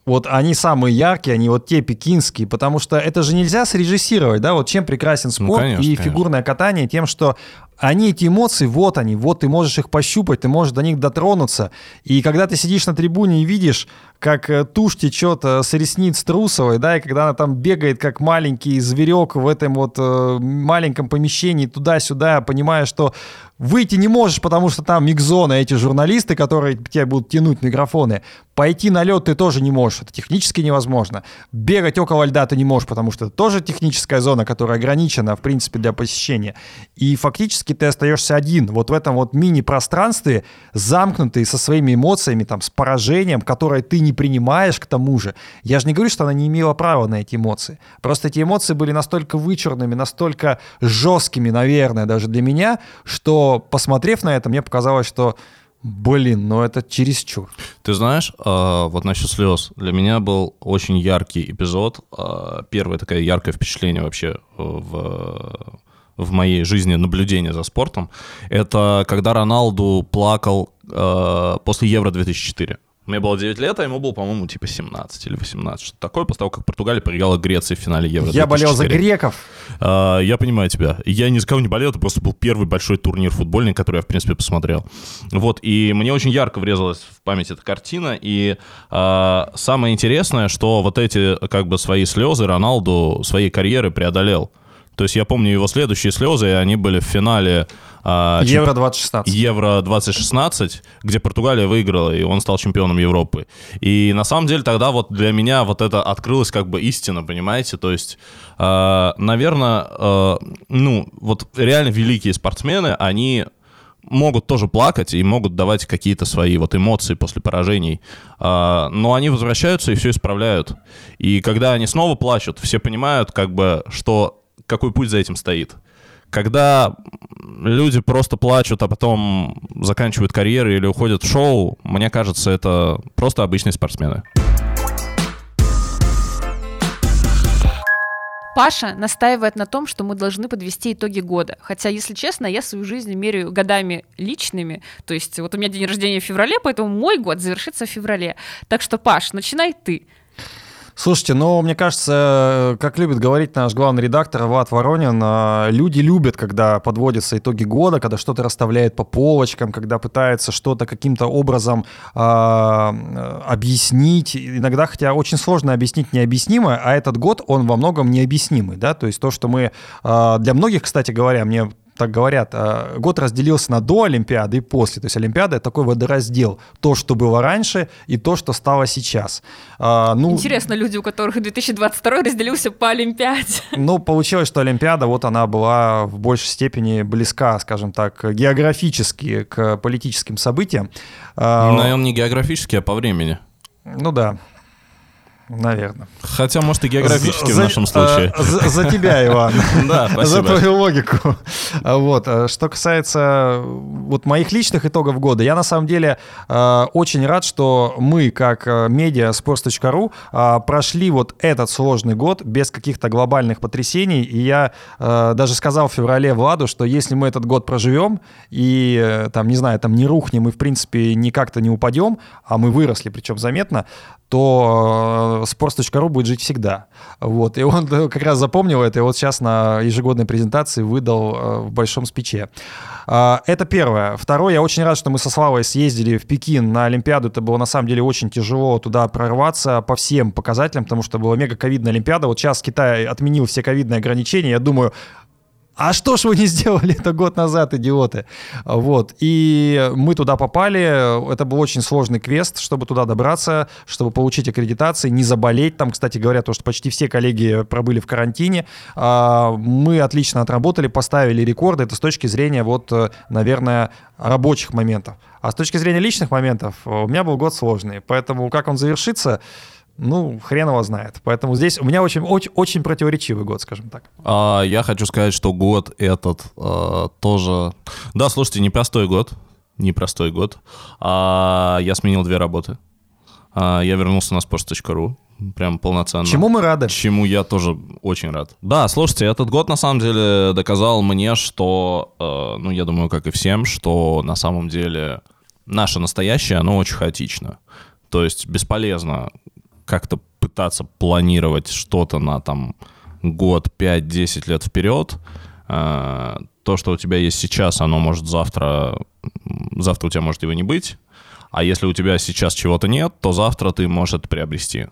вот они самые яркие, они вот те пекинские, потому что это же нельзя срежиссировать, да, вот чем прекрасен ну, спорт ну, конечно, и фигурное конечно. катание, тем, что они, эти эмоции, вот они, вот ты можешь их пощупать, ты можешь до них дотронуться. И когда ты сидишь на трибуне и видишь, как э, тушь течет э, с ресниц Трусовой, да, и когда она там бегает, как маленький зверек в этом вот э, маленьком помещении туда-сюда, понимая, что выйти не можешь, потому что там микзона, эти журналисты, которые тебе будут тянуть микрофоны. Пойти на лед ты тоже не можешь, это технически невозможно. Бегать около льда ты не можешь, потому что это тоже техническая зона, которая ограничена, в принципе, для посещения. И фактически ты остаешься один, вот в этом вот мини-пространстве, замкнутый со своими эмоциями, там, с поражением, которое ты не принимаешь к тому же. Я же не говорю, что она не имела права на эти эмоции. Просто эти эмоции были настолько вычурными, настолько жесткими, наверное, даже для меня, что, посмотрев на это, мне показалось, что Блин, ну это чересчур. Ты знаешь, э, вот насчет слез, для меня был очень яркий эпизод. Э, первое такое яркое впечатление вообще в в моей жизни наблюдение за спортом, это когда Роналду плакал э, после Евро 2004. Мне было 9 лет, а ему было, по-моему, типа 17 или 18, что такое, после того, как Португалия проиграла Греции в финале Евро 2004. Я болел за греков. А, я понимаю тебя. Я ни за кого не болел, это просто был первый большой турнир футбольный, который я, в принципе, посмотрел. Вот, и мне очень ярко врезалась в память эта картина, и а, самое интересное, что вот эти, как бы, свои слезы Роналду своей карьеры преодолел. То есть я помню его следующие слезы, и они были в финале а, Евро 2016. Евро 2016, где Португалия выиграла, и он стал чемпионом Европы. И на самом деле тогда вот для меня вот это открылось как бы истина, понимаете? То есть, э, наверное, э, ну, вот реально великие спортсмены, они могут тоже плакать и могут давать какие-то свои вот эмоции после поражений, А, но они возвращаются и все исправляют. И когда они снова плачут, все понимают, как бы, что какой путь за этим стоит. Когда люди просто плачут, а потом заканчивают карьеры или уходят в шоу, мне кажется, это просто обычные спортсмены. Паша настаивает на том, что мы должны подвести итоги года. Хотя, если честно, я свою жизнь меряю годами личными. То есть вот у меня день рождения в феврале, поэтому мой год завершится в феврале. Так что, Паш, начинай ты. Слушайте, ну, мне кажется, как любит говорить наш главный редактор Влад Воронин, э, люди любят, когда подводятся итоги года, когда что-то расставляют по полочкам, когда пытаются что-то каким-то образом э, объяснить. Иногда, хотя очень сложно объяснить необъяснимое, а этот год, он во многом необъяснимый, да, то есть то, что мы... Э, для многих, кстати говоря, мне так говорят, э, год разделился на до Олимпиады и после. То есть Олимпиада — это такой водораздел. То, что было раньше, и то, что стало сейчас. А, Ну, Интересно, люди, у которых 2022 разделился по Олимпиаде. ну, получилось, что Олимпиада, вот она была в большей степени близка, скажем так, географически к политическим событиям. А, Наверное, не географически, а по времени. Ну да, наверное. Хотя, может, и географически в За- нашем случае. а, За, за тебя, Иван. Да, За спасибо. твою логику. А Вот. а Что касается вот моих личных итогов года, я на самом деле э, очень рад, что мы, как э, медиа sports.ru, э, прошли вот этот сложный год без каких-то глобальных потрясений. И я э, даже сказал в феврале Владу, что если мы этот год проживем и, э, там, не знаю, там не рухнем и, в принципе, ни как-то не упадем, а мы выросли, причем заметно, то э, sports.ru будет жить всегда. Вот. И он как раз запомнил это, и вот сейчас на ежегодной презентации выдал э, в большом спиче. А, Это первое. Второе, я очень рад, что мы со Славой съездили в Пекин на Олимпиаду. Это было на самом деле очень тяжело туда прорваться по всем показателям, потому что была мега ковидная Олимпиада. Вот сейчас Китай отменил все ковидные ограничения. Я думаю, а что ж вы не сделали это год назад, идиоты? Вот. И мы туда попали. Это был очень сложный квест, чтобы туда добраться, чтобы получить аккредитации, не заболеть. Там, кстати говоря, то, что почти все коллеги пробыли в карантине. А, Мы отлично отработали, поставили рекорды. Это с точки зрения, вот, наверное, рабочих моментов. А с точки зрения личных моментов э, у меня был год сложный. Поэтому как он завершится, ну, хрен его знает. Поэтому здесь у меня очень, очень, очень противоречивый год, скажем так. А, я хочу сказать, что год этот э, тоже... Да, слушайте, непростой год. Непростой год. А, я сменил две работы. А, я вернулся на sports.ru. Прям полноценно. Чему мы рады? Чему я тоже очень рад. Да, слушайте, этот год на самом деле доказал мне, что, э, ну, я думаю, как и всем, что на самом деле наше настоящее, оно очень хаотично. То есть бесполезно как-то пытаться планировать что-то на там год, 5-10 лет вперед. Э, То, что у тебя есть сейчас, оно может завтра... Завтра у тебя может его не быть. А если у тебя сейчас чего-то нет, то завтра ты можешь это приобрести.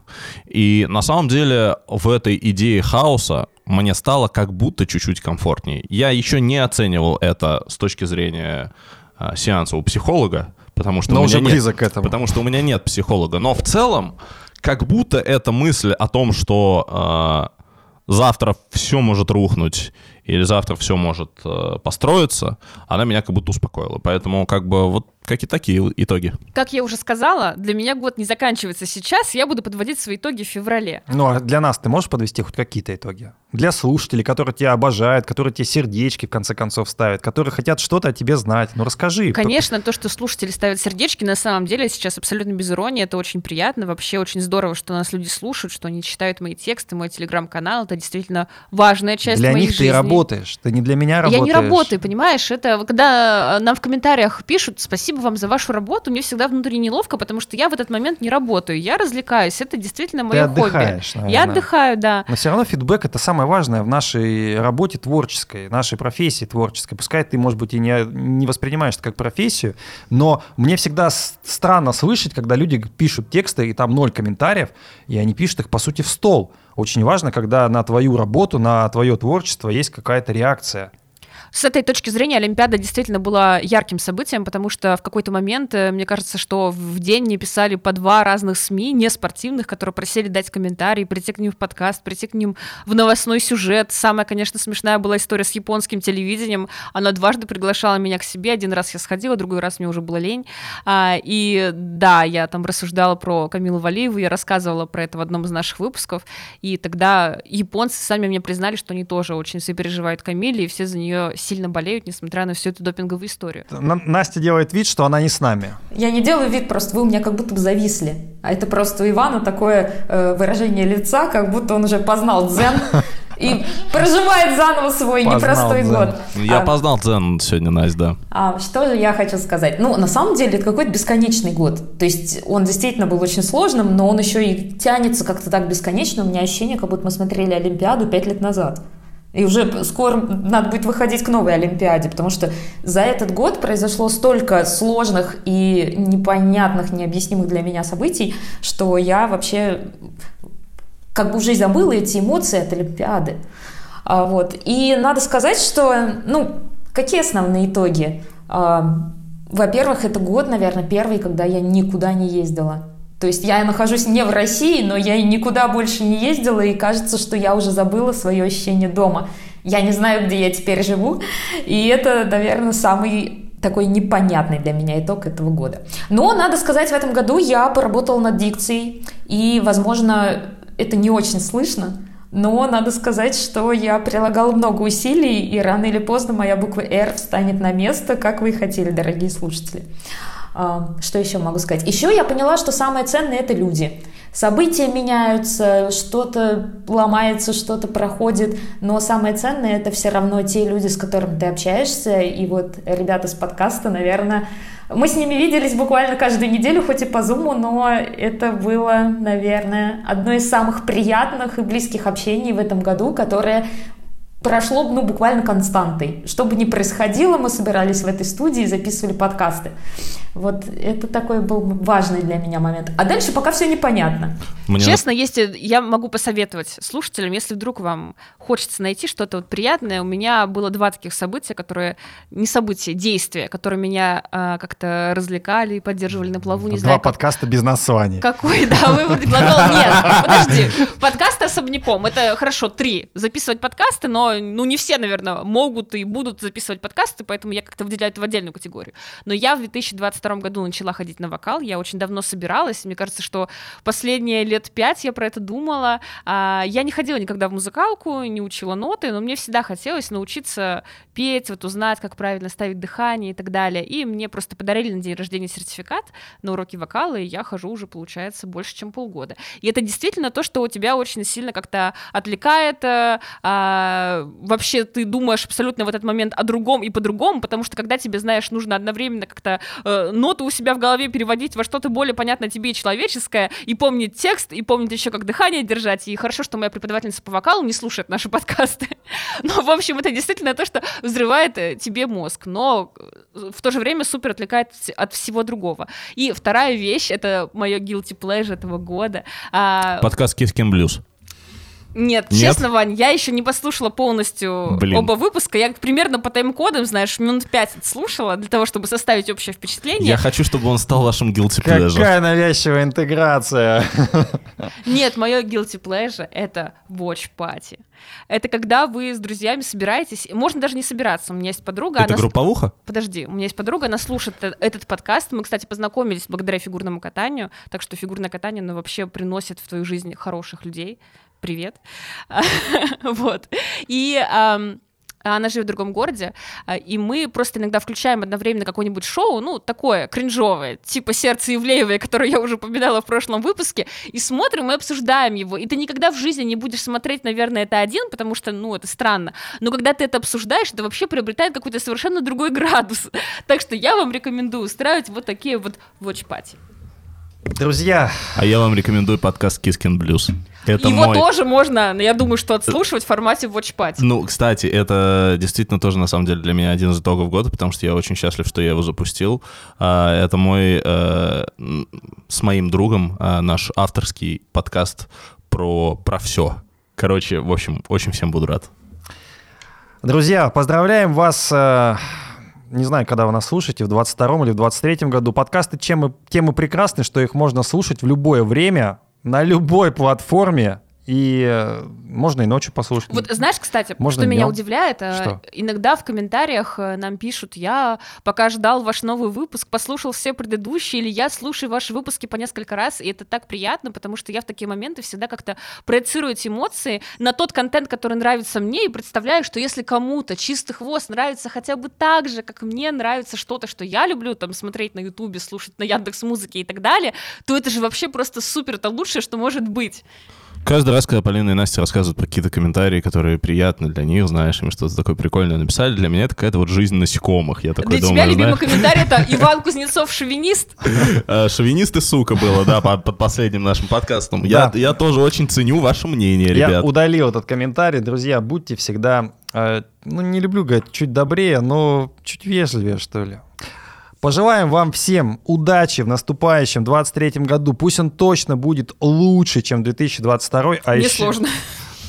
И на самом деле в этой идее хаоса мне стало как будто чуть-чуть комфортнее. Я еще не оценивал это с точки зрения а, сеанса у психолога, потому что Но у меня уже нет- близок к этому. Потому что у меня нет психолога. Но в целом, как будто эта мысль о том, что а, завтра все может рухнуть или завтра все может э, построиться, она меня как будто успокоила. Поэтому как бы вот какие такие итоги. Как я уже сказала, для меня год не заканчивается сейчас, я буду подводить свои итоги в феврале. Ну, а для нас ты можешь подвести хоть какие-то итоги? Для слушателей, которые тебя обожают, которые тебе сердечки в конце концов ставят, которые хотят что-то о тебе знать. Ну, расскажи. Конечно, то, что слушатели ставят сердечки, на самом деле сейчас абсолютно без иронии, это очень приятно, вообще очень здорово, что нас люди слушают, что они читают мои тексты, мой телеграм-канал, это действительно важная часть Для моей них ты жизни. работаешь, ты не для меня Я работаешь. не работаю, понимаешь? Это когда э, нам в комментариях пишут «Спасибо вам за вашу работу», мне всегда внутри неловко, потому что я в этот момент не работаю, я развлекаюсь, это действительно Ты мое хобби. отдыхаешь, Я наверное. отдыхаю, да. Но все равно фидбэк это самое важное в нашей работе творческой, нашей профессии творческой. Пускай ты, может быть, и не, не воспринимаешь это как профессию, но мне всегда странно слышать, когда люди пишут тексты, и там ноль комментариев, и они пишут их, по сути, в стол. очень важно, когда на твою работу, на твое творчество есть какая-то реакция. С этой точки зрения Олимпиада действительно была ярким событием, потому что в какой-то момент, э, мне кажется, что в день мне писали по два разных СМИ, не спортивных, которые просили дать комментарий, прийти к ним в подкаст, прийти к ним в новостной сюжет. Самая, конечно, смешная была история с японским телевидением. Она дважды приглашала меня к себе. Один раз я сходила, другой раз мне уже было лень. А, и да, я там рассуждала про Камилу Валиеву, я рассказывала про это в одном из наших выпусков. И тогда японцы сами мне признали, что они тоже очень сопереживают Камиле, и все за нее сильно болеют, несмотря на всю эту допинговую историю. Настя делает вид, что она не с нами. Я не делаю вид, просто вы у меня как будто бы зависли. А это просто у Ивана такое э, выражение лица, как будто он уже познал дзен и проживает заново свой познал непростой дзен. год. Я а, познал дзен сегодня, Настя, да. А что же я хочу сказать? Ну, на самом деле, это какой-то бесконечный год. То есть он действительно был очень сложным, но он еще и тянется как-то так бесконечно. У меня ощущение, как будто мы смотрели Олимпиаду пять лет назад. И уже скоро надо будет выходить к новой Олимпиаде, потому что за этот год произошло столько сложных и непонятных, необъяснимых для меня событий, что я вообще как бы уже забыла эти эмоции от Олимпиады. А, вот. И надо сказать, что, ну, какие основные итоги? А, во-первых, это год, наверное, первый, когда я никуда не ездила. То есть я нахожусь не в России, но я никуда больше не ездила, и кажется, что я уже забыла свое ощущение дома. Я не знаю, где я теперь живу, и это, наверное, самый такой непонятный для меня итог этого года. Но, надо сказать, в этом году я поработала над дикцией, и, возможно, это не очень слышно, но надо сказать, что я прилагала много усилий, и рано или поздно моя буква «Р» встанет на место, как вы и хотели, дорогие слушатели. Что еще могу сказать? Еще я поняла, что самое ценное это люди. События меняются, что-то ломается, что-то проходит, но самое ценное это все равно те люди, с которыми ты общаешься. И вот ребята с подкаста, наверное, мы с ними виделись буквально каждую неделю, хоть и по зуму, но это было, наверное, одно из самых приятных и близких общений в этом году, которое прошло ну, буквально константой. Что бы ни происходило, мы собирались в этой студии и записывали подкасты. Вот это такой был важный для меня момент. А дальше пока все непонятно. Мне... Честно, если я могу посоветовать слушателям, если вдруг вам хочется найти что-то вот приятное, у меня было два таких события, которые не события, действия, которые меня э, как-то развлекали и поддерживали на плаву. Не два знаю, подкаста как... без названия. Какой, да, вывод глагол. Нет, подожди, подкасты особняком. Это хорошо, три. Записывать подкасты, но ну не все, наверное, могут и будут записывать подкасты, поэтому я как-то выделяю это в отдельную категорию. Но я в 2020 22 году начала ходить на вокал, я очень давно собиралась, мне кажется, что последние лет пять я про это думала. А, я не ходила никогда в музыкалку, не учила ноты, но мне всегда хотелось научиться петь, вот узнать, как правильно ставить дыхание и так далее. И мне просто подарили на день рождения сертификат на уроки вокала, и я хожу уже, получается, больше, чем полгода. И это действительно то, что у тебя очень сильно как-то отвлекает. А, а, вообще ты думаешь абсолютно в этот момент о другом и по-другому, потому что когда тебе, знаешь, нужно одновременно как-то э, ноту у себя в голове переводить во что-то более понятное тебе человеческое, и помнить текст, и помнить еще, как дыхание держать. И хорошо, что моя преподавательница по вокалу не слушает наши подкасты. Но, в общем, это действительно то, что взрывает э, тебе мозг, но э, в то же время супер отвлекает от всего другого. И вторая вещь, это мое guilty pleasure этого года. А, Подкаст Кискин Блюз. Нет, Нет, честно, Вань, я еще не послушала полностью Блин. оба выпуска. Я примерно по тайм-кодам, знаешь, минут пять слушала для того, чтобы составить общее впечатление. Я хочу, чтобы он стал вашим guilty pleasure. Какая навязчивая интеграция. Нет, мое guilty pleasure — это watch party. Это когда вы с друзьями собираетесь, можно даже не собираться. У меня есть подруга. Это она... групповуха? Подожди, у меня есть подруга, она слушает этот подкаст. Мы, кстати, познакомились благодаря фигурному катанию, так что фигурное катание, оно вообще приносит в твою жизнь хороших людей привет. вот. И она живет в другом городе, а, и мы просто иногда включаем одновременно какое-нибудь шоу, ну, такое кринжовое, типа «Сердце Ивлеевой», которое я уже упоминала в прошлом выпуске, и смотрим и обсуждаем его. И ты никогда в жизни не будешь смотреть, наверное, это один, потому что, ну, это странно. Но когда ты это обсуждаешь, это вообще приобретает какой-то совершенно другой градус. Так что я вам рекомендую устраивать вот такие вот watch-пати. Друзья. А я вам рекомендую подкаст Кискин Блюз. Это Его мой... тоже можно, я думаю, что отслушивать в формате Watch Party. Ну, кстати, это действительно тоже, на самом деле, для меня один из итогов года, потому что я очень счастлив, что я его запустил. А, это мой, э, с моим другом, э, наш авторский подкаст про, про все. Короче, в общем, очень всем буду рад. Друзья, поздравляем вас, э, не знаю, когда вы нас слушаете, в 22 или в 23 году. Подкасты темы, темы прекрасны, что их можно слушать в любое время, на любой платформе, и э, можно и ночью послушать. Вот знаешь, кстати, Можно что меня днем. удивляет, э, Что? иногда в комментариях э, нам пишут, я пока ждал ваш новый выпуск, послушал все предыдущие, или я слушаю ваши выпуски по несколько раз, и это так приятно, потому что я в такие моменты всегда как-то проецирую эти эмоции на тот контент, который нравится мне, и представляю, что если кому-то чистый хвост нравится хотя бы так же, как мне нравится что-то, что я люблю, там, смотреть на Ютубе, слушать на Яндекс Музыке и так далее, то это же вообще просто супер, это лучшее, что может быть. Каждый раз, когда Полина и Настя рассказывают про какие-то комментарии, которые приятны для них, знаешь, им что-то такое прикольное написали, для меня это какая-то вот жизнь насекомых. Я такой Для тебя думаю, любимый знаешь, комментарий это Иван Кузнецов шовинист. э, шовинист и сука было, да, под, последним нашим подкастом. Я, я тоже очень ценю ваше мнение, Я ребят. удалил этот комментарий. Друзья, будьте всегда, э, ну, не люблю говорить чуть добрее, но чуть вежливее, что ли. Пожелаем вам всем удачи в наступающем 23 году. Пусть он точно будет лучше, чем 2022. А Не еще- сложно.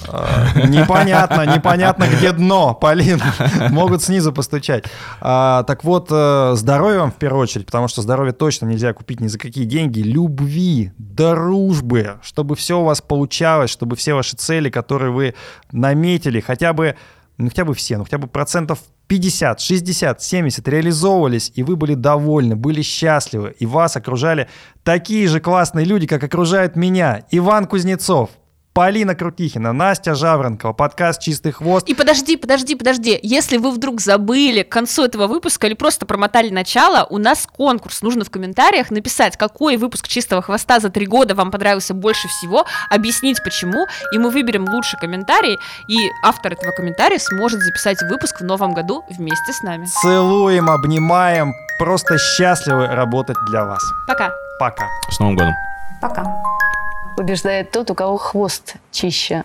А, Непонятно, непонятно, где дно, Полин. Могут снизу постучать. А, так вот, э, здоровья вам в первую очередь, потому что здоровье точно нельзя купить ни за какие деньги. Любви, дружбы, чтобы все у вас получалось, чтобы все ваши цели, которые вы наметили, хотя бы, ну, хотя бы все, ну, хотя бы процентов 50, 60, 70 реализовывались, и вы были довольны, были счастливы, и вас окружали такие же классные люди, как окружают меня. Иван Кузнецов, Полина Крутихина, Настя Жаворонкова, подкаст «Чистый хвост». И подожди, подожди, подожди. Если вы вдруг забыли к концу этого выпуска или просто промотали начало, у нас конкурс. Нужно в комментариях написать, какой выпуск «Чистого хвоста» за три года вам понравился больше всего, объяснить почему, и мы выберем лучший комментарий, и автор этого комментария сможет записать выпуск в новом году вместе с нами. Целуем, обнимаем, просто счастливы работать для вас. Пока! Пока. С Новым годом. Пока. Побеждает тот, у кого хвост чище.